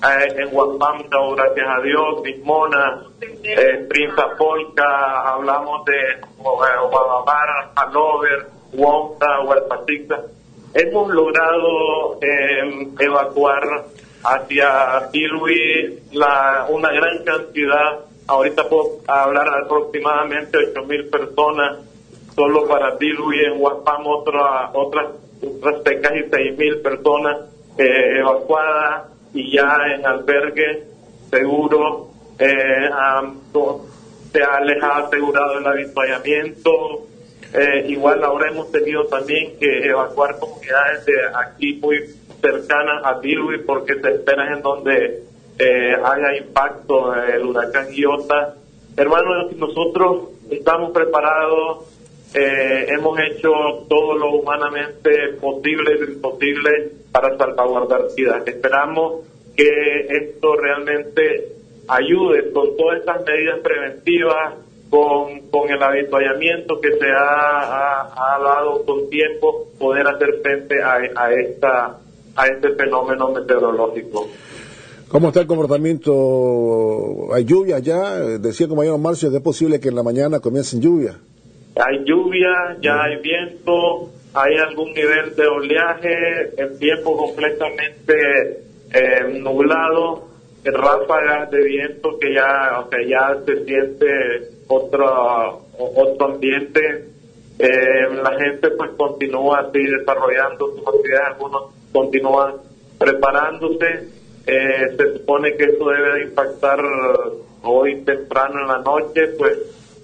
eh, en Huampamta, gracias a Dios, Bismona, eh, Prinza Polca, hablamos de eh, Guadalajara, Hanover, Huonta, Hualpatita. Hemos logrado eh, evacuar hacia Tilui la, una gran cantidad, ahorita puedo hablar aproximadamente 8.000 personas, solo para Tilui, en Huaspam otra, otras, otras casi 6.000 personas eh, evacuadas y ya en albergue seguro eh, se les ha asegurado el avituallamiento. Eh, igual ahora hemos tenido también que evacuar comunidades de aquí muy cercanas a Tilbury porque se espera en donde eh, haya impacto el huracán Iota. Hermanos, nosotros estamos preparados, eh, hemos hecho todo lo humanamente posible y imposible para salvaguardar vidas. Esperamos que esto realmente ayude con todas estas medidas preventivas, con, con el habituallamiento que se ha, dado con tiempo, poder hacer frente a, a, esta, a este fenómeno meteorológico. ¿Cómo está el comportamiento? ¿Hay lluvia ya? Decía compañero Marcio es posible que en la mañana comiencen lluvia. Hay lluvia, ya hay viento, hay algún nivel de oleaje, el tiempo completamente eh, nublado, ráfagas de viento que ya, o sea, ya se siente otro, otro ambiente. Eh, la gente pues continúa así desarrollando sus actividades, algunos continúan preparándose. Eh, se supone que eso debe de impactar hoy temprano en la noche, pues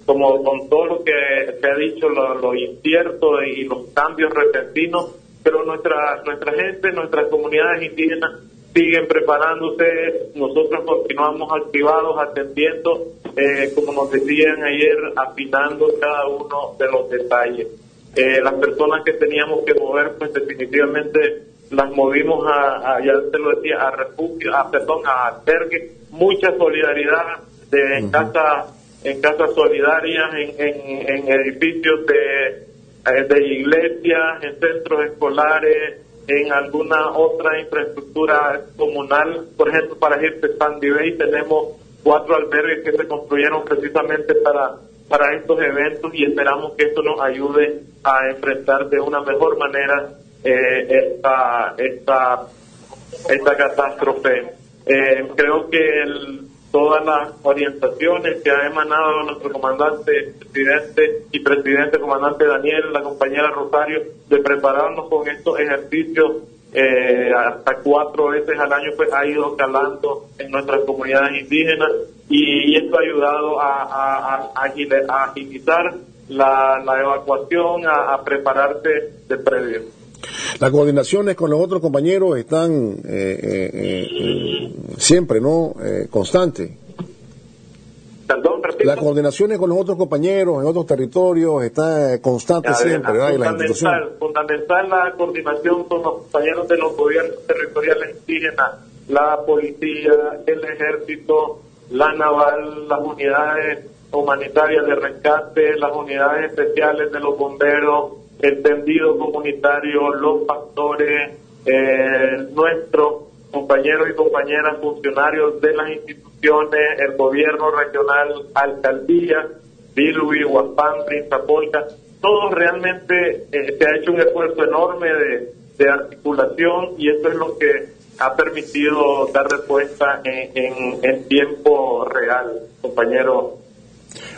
como con todo lo que se ha dicho, lo, incierto y los cambios repentinos, pero nuestra, nuestra gente, nuestras comunidades indígenas siguen preparándose, nosotros continuamos activados, atendiendo, eh, como nos decían ayer, afinando cada uno de los detalles. Eh, las personas que teníamos que mover, pues definitivamente las movimos a, ya se lo decía, a refugio, a, perdón, a albergue, mucha solidaridad de, en casa en casas solidarias, en, en, edificios de, eh, de iglesias, en centros escolares, en alguna otra infraestructura comunal. Por ejemplo, para Gente Sandy Bay tenemos cuatro albergues que se construyeron precisamente para, para estos eventos y esperamos que esto nos ayude a enfrentar de una mejor manera eh, esta, esta, esta catástrofe. Eh, creo que el, todas las orientaciones que ha emanado nuestro comandante, presidente y presidente, comandante Daniel, la compañera Rosario, de prepararnos con estos ejercicios eh, hasta cuatro veces al año, pues ha ido calando en nuestras comunidades indígenas y, esto ha ayudado a, agilizar la, evacuación, a, prepararse de previo. Las coordinaciones con los otros compañeros están eh, eh, eh, siempre, ¿no? constantes. Las coordinaciones con los otros compañeros en otros territorios está constante siempre, Fundamental, fundamental la coordinación con los compañeros de los gobiernos territoriales indígenas, la policía, el ejército, la naval, las unidades humanitarias de rescate, las unidades especiales de los bomberos, el tendido comunitario, los pastores, eh, nuestros compañeros y compañeras funcionarios de las instituciones, el gobierno regional, alcaldía, Bilwi, Huapán, Prinzapolca, todos realmente eh, se ha hecho un esfuerzo enorme de, articulación y eso es lo que ha permitido dar respuesta en, en, tiempo real, compañero.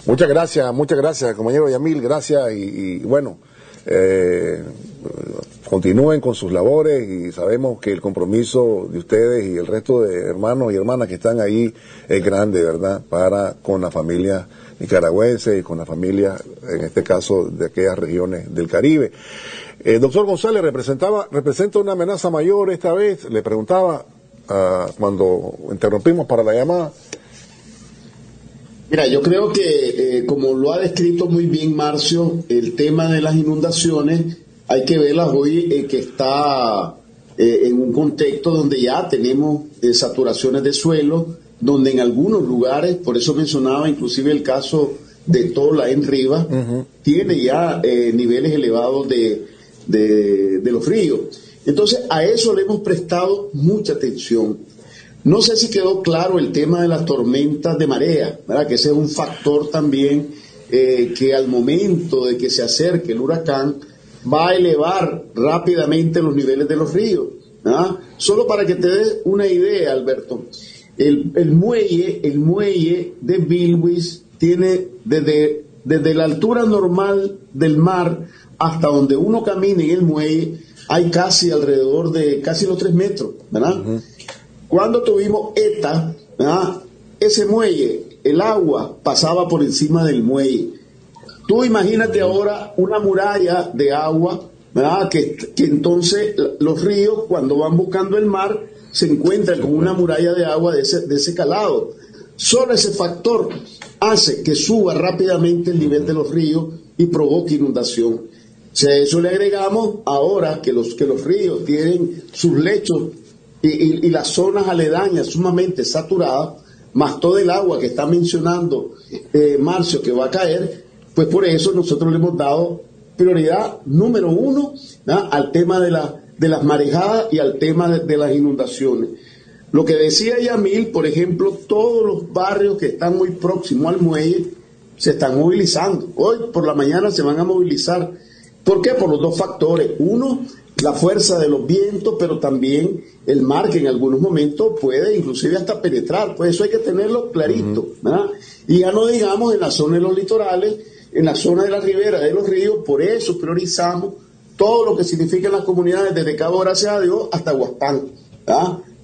Muchas gracias, muchas gracias, compañero Yamil, gracias y bueno eh, continúen con sus labores y sabemos que el compromiso de ustedes y el resto de hermanos y hermanas que están ahí es grande, ¿verdad? Para con la familia nicaragüense y con la familia, en este caso, de aquellas regiones del Caribe. El doctor González representaba, representa una amenaza mayor esta vez. Le preguntaba uh, cuando interrumpimos para la llamada Mira, yo creo que, eh, como lo ha descrito muy bien Marcio, el tema de las inundaciones hay que verlas hoy eh, que está eh, en un contexto donde ya tenemos saturaciones de suelo, donde en algunos lugares, por eso mencionaba inclusive el caso de Tola en Riva tiene ya eh, niveles elevados de, de, los ríos. Entonces, a eso le hemos prestado mucha atención. No sé si quedó claro el tema de las tormentas de marea, ¿verdad? que ese es un factor también eh, que al momento de que se acerque el huracán va a elevar rápidamente los niveles de los ríos. Solo para que te des una idea, Alberto, el, el muelle, el muelle de Bilwis tiene desde, desde la altura normal del mar hasta donde uno camina en el muelle, hay casi alrededor de casi los tres metros, ¿verdad? Cuando tuvimos ETA, ese muelle, el agua pasaba por encima del muelle. Tú imagínate ahora una muralla de agua, que entonces los ríos, cuando van buscando el mar, se encuentran con una muralla de agua de ese, de ese calado. Solo ese factor hace que suba rápidamente el nivel de los ríos y provoque inundación. Si a eso le agregamos ahora que los, que los ríos tienen sus lechos y, las zonas aledañas sumamente saturadas, más todo el agua que está mencionando eh, Marcio que va a caer, pues por eso nosotros le hemos dado prioridad número uno al tema de, la, de las marejadas y al tema de las inundaciones. Lo que decía Yamil, por ejemplo, todos los barrios que están muy próximos al muelle se están movilizando. Hoy por la mañana se van a movilizar. ¿Por qué? Por los dos factores. Uno, la fuerza de los vientos, pero también el mar que en algunos momentos puede inclusive hasta penetrar. Pues eso hay que tenerlo clarito. Y ya no digamos en la zona de los litorales, en la zona de la ribera de los ríos, por eso priorizamos todo lo que significa las comunidades desde Cabo Gracias a Dios hasta Huaspán.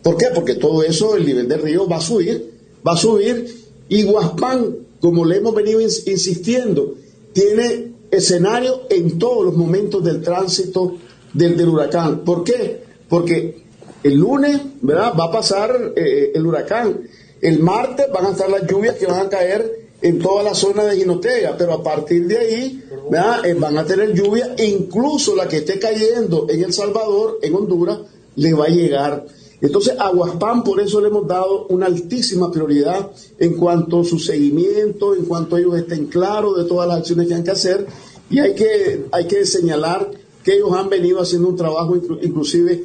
¿Por qué? Porque todo eso, el nivel del río va a subir, va a subir y Guaspán, como le hemos venido insistiendo, tiene escenario en todos los momentos del tránsito del, huracán. ¿Por qué? Porque el lunes, ¿verdad? Va a pasar eh, el huracán. El martes van a estar las lluvias que van a caer en toda la zona de Ginotega, pero a partir de ahí ¿verdad? Eh, van a tener lluvia, incluso la que esté cayendo en El Salvador, en Honduras, le va a llegar entonces, a Guaspán por eso le hemos dado una altísima prioridad en cuanto a su seguimiento, en cuanto ellos estén claros de todas las acciones que han que hacer. Y hay que, hay que señalar que ellos han venido haciendo un trabajo inclusive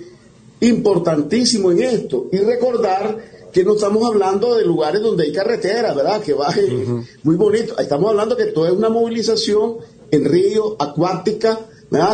importantísimo en esto. Y recordar que no estamos hablando de lugares donde hay carretera, ¿verdad? Que baje muy bonito. Estamos hablando que todo es una movilización en río, acuática,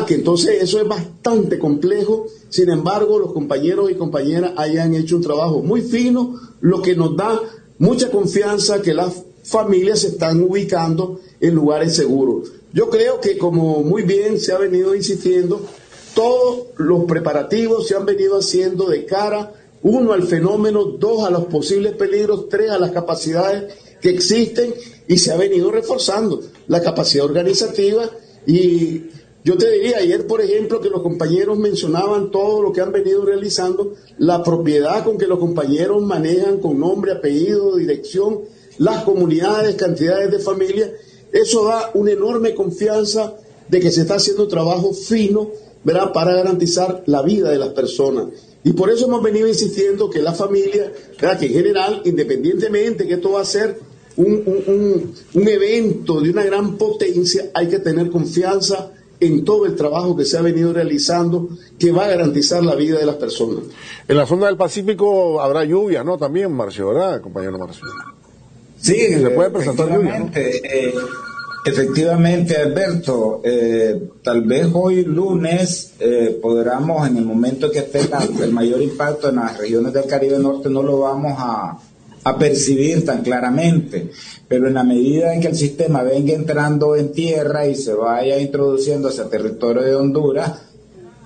que entonces eso es bastante complejo. Sin embargo, los compañeros y compañeras hayan hecho un trabajo muy fino, lo que nos da mucha confianza que las familias se están ubicando en lugares seguros. Yo creo que como muy bien se ha venido insistiendo, todos los preparativos se han venido haciendo de cara, uno, al fenómeno, dos, a los posibles peligros, tres, a las capacidades que existen y se ha venido reforzando la capacidad organizativa y yo te diría ayer, por ejemplo, que los compañeros mencionaban todo lo que han venido realizando, la propiedad con que los compañeros manejan con nombre, apellido, dirección, las comunidades, cantidades de familias. Eso da una enorme confianza de que se está haciendo trabajo fino, para garantizar la vida de las personas. Y por eso hemos venido insistiendo que la familia, que en general, independientemente que esto va a ser un, un evento de una gran potencia, hay que tener confianza en todo el trabajo que se ha venido realizando que va a garantizar la vida de las personas. En la zona del Pacífico habrá lluvia, ¿no? También, Marcio, ¿verdad, compañero Marcio? Sí, se puede presentar lluvia. Eh, efectivamente, Alberto, eh, tal vez hoy lunes eh, podamos, en el momento que esté el mayor impacto en las regiones del Caribe Norte, no lo vamos a, a percibir tan claramente, pero en la medida en que el sistema venga entrando en tierra y se vaya introduciendo hacia territorio de Honduras,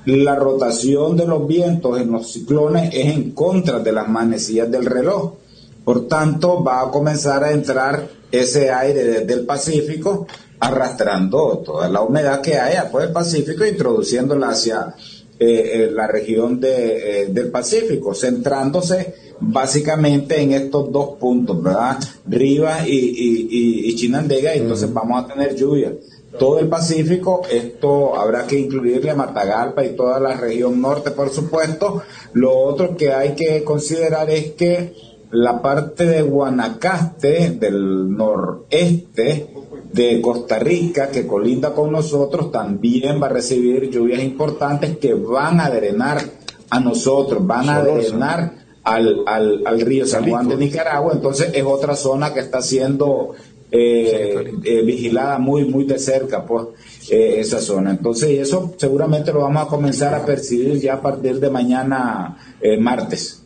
la rotación de los vientos en los ciclones es en contra de las manecillas del reloj. Por tanto, va a comenzar a entrar ese aire desde el Pacífico arrastrando toda la humedad que hay por el Pacífico, introduciéndola hacia eh, eh, la región de, eh, del Pacífico, centrándose básicamente en estos dos puntos, ¿verdad? Rivas y, y, y, Chinandega, y entonces vamos a tener lluvia. Todo el Pacífico, esto habrá que incluirle Matagalpa y toda la región norte, por supuesto. Lo otro que hay que considerar es que la parte de Guanacaste, del noreste, de Costa Rica, que colinda con nosotros, también va a recibir lluvias importantes que van a drenar a nosotros, van a drenar al, al, río San Juan de Nicaragua, entonces es otra zona que está siendo eh, eh, vigilada muy, muy de cerca, pues, eh, esa zona. Entonces, y eso seguramente lo vamos a comenzar a percibir ya a partir de mañana martes.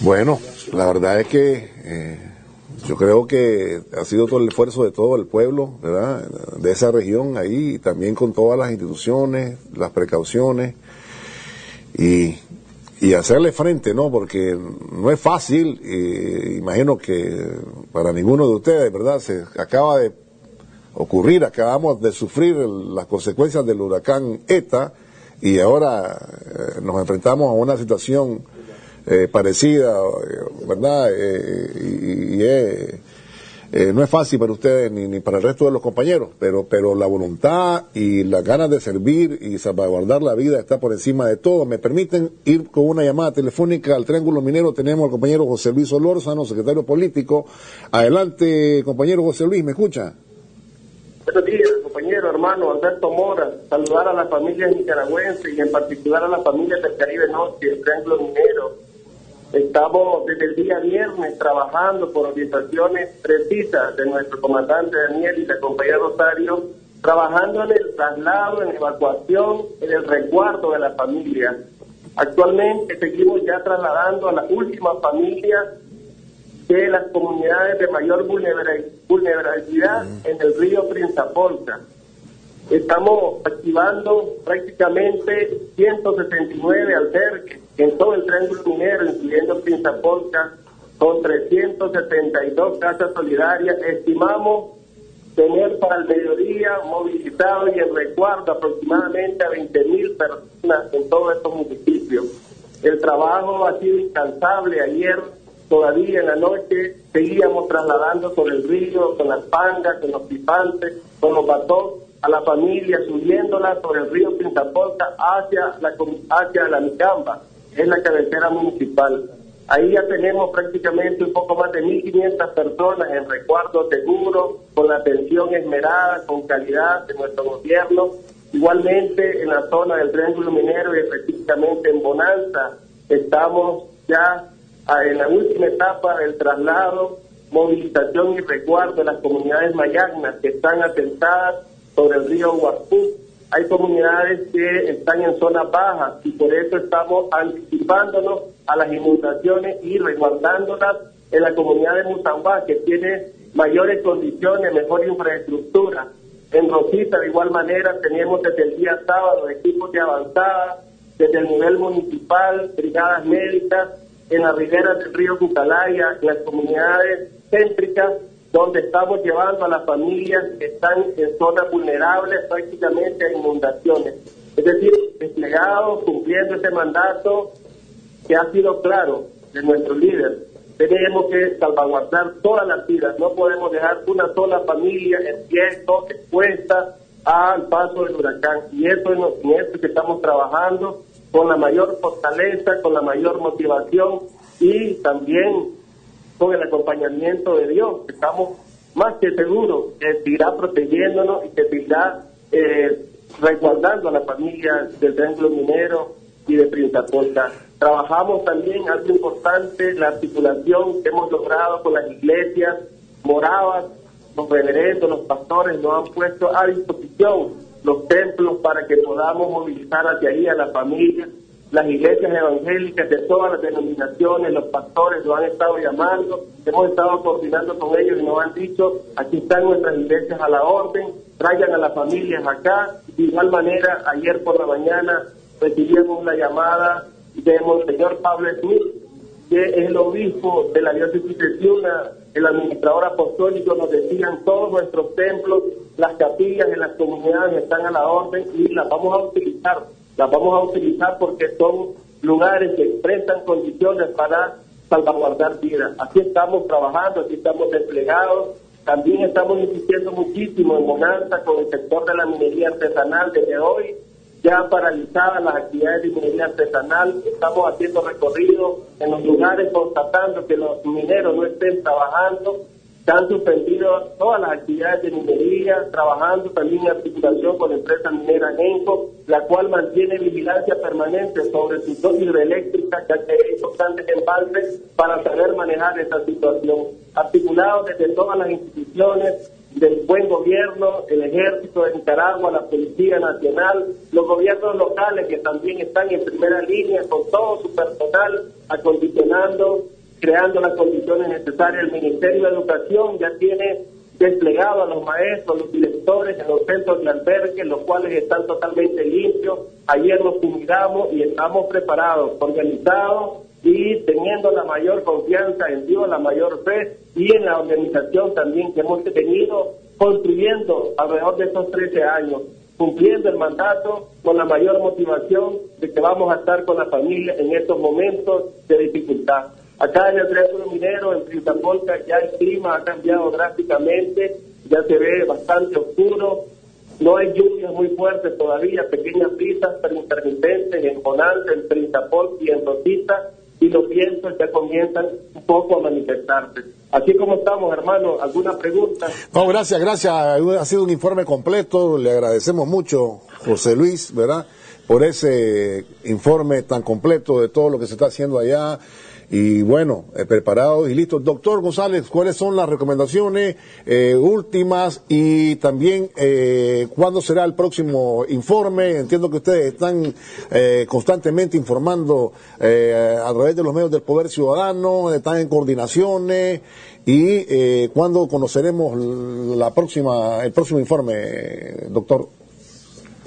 Bueno, la verdad es que yo creo que ha sido todo el esfuerzo de todo el pueblo, ¿verdad? De esa región ahí, también con todas las instituciones, las precauciones y, y hacerle frente, ¿no? Porque no es fácil, imagino que para ninguno de ustedes, ¿verdad? Se acaba de ocurrir, acabamos de sufrir las consecuencias del huracán ETA y ahora eh, nos enfrentamos a una situación eh, parecida, ¿verdad? Eh, y, no es fácil para ustedes ni, para el resto de los compañeros, pero, pero la voluntad y las ganas de servir y salvaguardar la vida está por encima de todo. Me permiten ir con una llamada telefónica al Triángulo Minero. Tenemos al compañero José Luis Olórzano, secretario político. Adelante, compañero José Luis, ¿me escucha? Buenos días, compañero, hermano Alberto Mora. Saludar a las familias nicaragüenses y en particular a las familias del Caribe Norte, el Triángulo Minero Estamos desde el día viernes trabajando por orientaciones precisas de nuestro comandante Daniel y la compañía Rosario, trabajando en el traslado, en evacuación, en el resguardo de la familia. Actualmente seguimos ya trasladando a las últimas familias de las comunidades de mayor vulnerabilidad en el río Prinzapolca. Estamos activando prácticamente 169 albergues en todo el triángulo minero, incluyendo Pinzapolca, con 372 casas solidarias. Estimamos tener para el mediodía movilizado y en resguardo aproximadamente a 20 mil personas en todos estos municipios. El trabajo ha sido incansable. Ayer, todavía en la noche, seguíamos trasladando por el río, con las pangas, con los pipantes, con los batón, a la familia, subiéndola sobre el río Pintapolca hacia la, hacia la Micamba es la cabecera municipal. Ahí ya tenemos prácticamente un poco más de 1.500 personas en recuerdo seguro, con la atención esmerada, con calidad de nuestro gobierno. Igualmente en la zona del Triángulo Minero y específicamente en Bonanza, estamos ya en la última etapa del traslado, movilización y resguardo de las comunidades mayagnas que están atentadas sobre el río Huarpú hay comunidades que están en zonas bajas y por eso estamos anticipándonos a las inundaciones y resguardándolas en la comunidad de Musambá, que tiene mayores condiciones, mejor infraestructura. En Rosita, de igual manera, tenemos desde el día sábado equipos de avanzada, desde el nivel municipal, brigadas médicas, en las riberas del río Cucalaya, en las comunidades céntricas, donde estamos llevando a las familias que están en zonas vulnerables prácticamente a inundaciones. Es decir, desplegados, cumpliendo ese mandato que ha sido claro de nuestro líder. Tenemos que salvaguardar todas las vidas, no podemos dejar una sola familia en riesgo, expuesta al paso del huracán. Y eso es eso que estamos trabajando con la mayor fortaleza, con la mayor motivación y también con el acompañamiento de Dios. Estamos más que seguros que seguirá protegiéndonos y que seguirá eh, resguardando a la familia del Triángulo Minero y de Prinzapolca. Trabajamos también, algo importante, la articulación que hemos logrado con las iglesias moravas, los reverendos, los pastores nos han puesto a disposición los templos para que podamos movilizar hacia ahí a la familia las iglesias evangélicas de todas las denominaciones, los pastores nos han estado llamando, hemos estado coordinando con ellos y nos han dicho, aquí están nuestras iglesias a la orden, traigan a las familias acá. De igual manera, ayer por la mañana recibimos una llamada de Monseñor Pablo Smith, que es el obispo de la diócesis de Ciuna, el administrador apostólico, nos decían todos nuestros templos, las capillas en las comunidades están a la orden y las vamos a utilizar las vamos a utilizar porque son lugares que expresan condiciones para salvaguardar vidas. Aquí estamos trabajando, aquí estamos desplegados. También estamos insistiendo muchísimo en Bonanza con el sector de la minería artesanal desde hoy. Ya paralizadas las actividades de minería artesanal, estamos haciendo recorridos en los lugares constatando que los mineros no estén trabajando Se han suspendido todas las actividades de minería, trabajando también en articulación con la empresa minera Genco, la cual mantiene vigilancia permanente sobre su dos hidroeléctrica, ya que hay importantes embalses para saber manejar esta situación. Articulados desde todas las instituciones, del buen gobierno, el ejército de Nicaragua, la Policía Nacional, los gobiernos locales que también están en primera línea con todo su personal acondicionando, creando las condiciones necesarias. El Ministerio de Educación ya tiene desplegado a los maestros, los directores en los centros de albergue, los cuales están totalmente limpios. Ayer nos fumigamos y estamos preparados, organizados y teniendo la mayor confianza en Dios, la mayor fe y en la organización también que hemos tenido construyendo alrededor de estos 13 años, cumpliendo el mandato con la mayor motivación de que vamos a estar con la familia en estos momentos de dificultad. Acá en el Triángulo Minero, en Prizapolca, ya el clima ha cambiado drásticamente, ya se ve bastante oscuro, no hay lluvias muy fuertes todavía, pequeñas brisas pero intermitentes en Bonante, en Prizapolca y en Rosita, y los vientos ya comienzan un poco a manifestarse. Así como estamos, hermano, ¿alguna pregunta? No, gracias, gracias. Ha sido un informe completo. Le agradecemos mucho, José Luis, ¿verdad? Por ese informe tan completo de todo lo que se está haciendo allá y bueno, eh, preparados y listos. Doctor González, ¿cuáles son las recomendaciones eh, últimas y también eh, cuándo será el próximo informe? Entiendo que ustedes están eh, constantemente informando a través de los medios del Poder Ciudadano, están en coordinaciones y cuándo conoceremos la próxima, el próximo informe, doctor.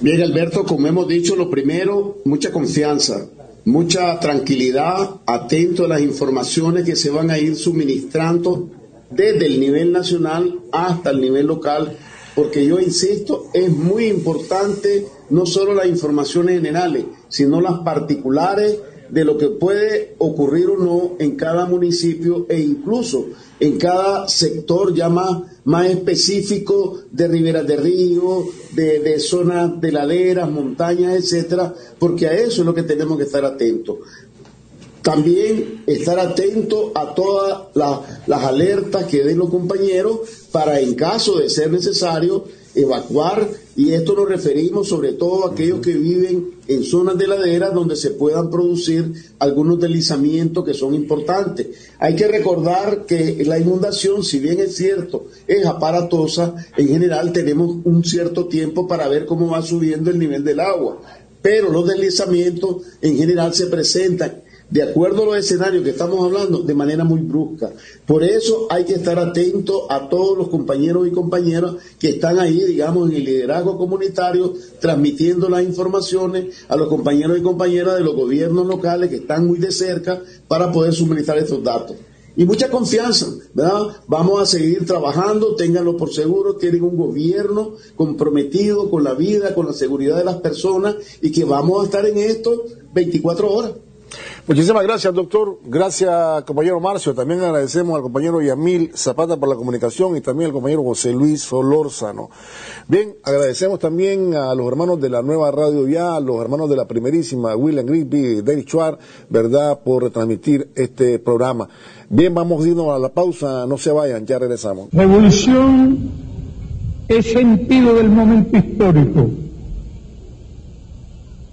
Bien, Alberto, como hemos dicho, lo primero, mucha confianza mucha tranquilidad, atento a las informaciones que se van a ir suministrando desde el nivel nacional hasta el nivel local, porque yo insisto, es muy importante no solo las informaciones generales, sino las particulares de lo que puede ocurrir o no en cada municipio e incluso en cada sector ya más, específico de riberas de río, de, zonas de laderas, montañas, etcétera, porque a eso es lo que tenemos que estar atentos. También estar atento a todas las alertas que den los compañeros para, en caso de ser necesario, evacuar y esto nos referimos sobre todo a aquellos que viven en zonas de ladera donde se puedan producir algunos deslizamientos que son importantes. Hay que recordar que la inundación, si bien es cierto, es aparatosa, en general tenemos un cierto tiempo para ver cómo va subiendo el nivel del agua, pero los deslizamientos en general se presentan de acuerdo a los escenarios que estamos hablando, de manera muy brusca. Por eso hay que estar atento a todos los compañeros y compañeras que están ahí, digamos, en el liderazgo comunitario, transmitiendo las informaciones a los compañeros y compañeras de los gobiernos locales que están muy de cerca para poder suministrar estos datos. Y mucha confianza, ¿verdad? Vamos a seguir trabajando, ténganlo por seguro, tienen un gobierno comprometido con la vida, con la seguridad de las personas y que vamos a estar en esto 24 horas. Muchísimas gracias, doctor. Gracias, compañero Marcio. También agradecemos al compañero Yamil Zapata por la comunicación y también al compañero José Luis Solórzano. Bien, agradecemos también a los hermanos de la nueva radio ya, los hermanos de la primerísima, William Grigsby, David Schwartz, ¿verdad?, por retransmitir este programa. Bien, vamos irnos a la pausa, no se vayan, ya regresamos. Revolución es sentido del momento histórico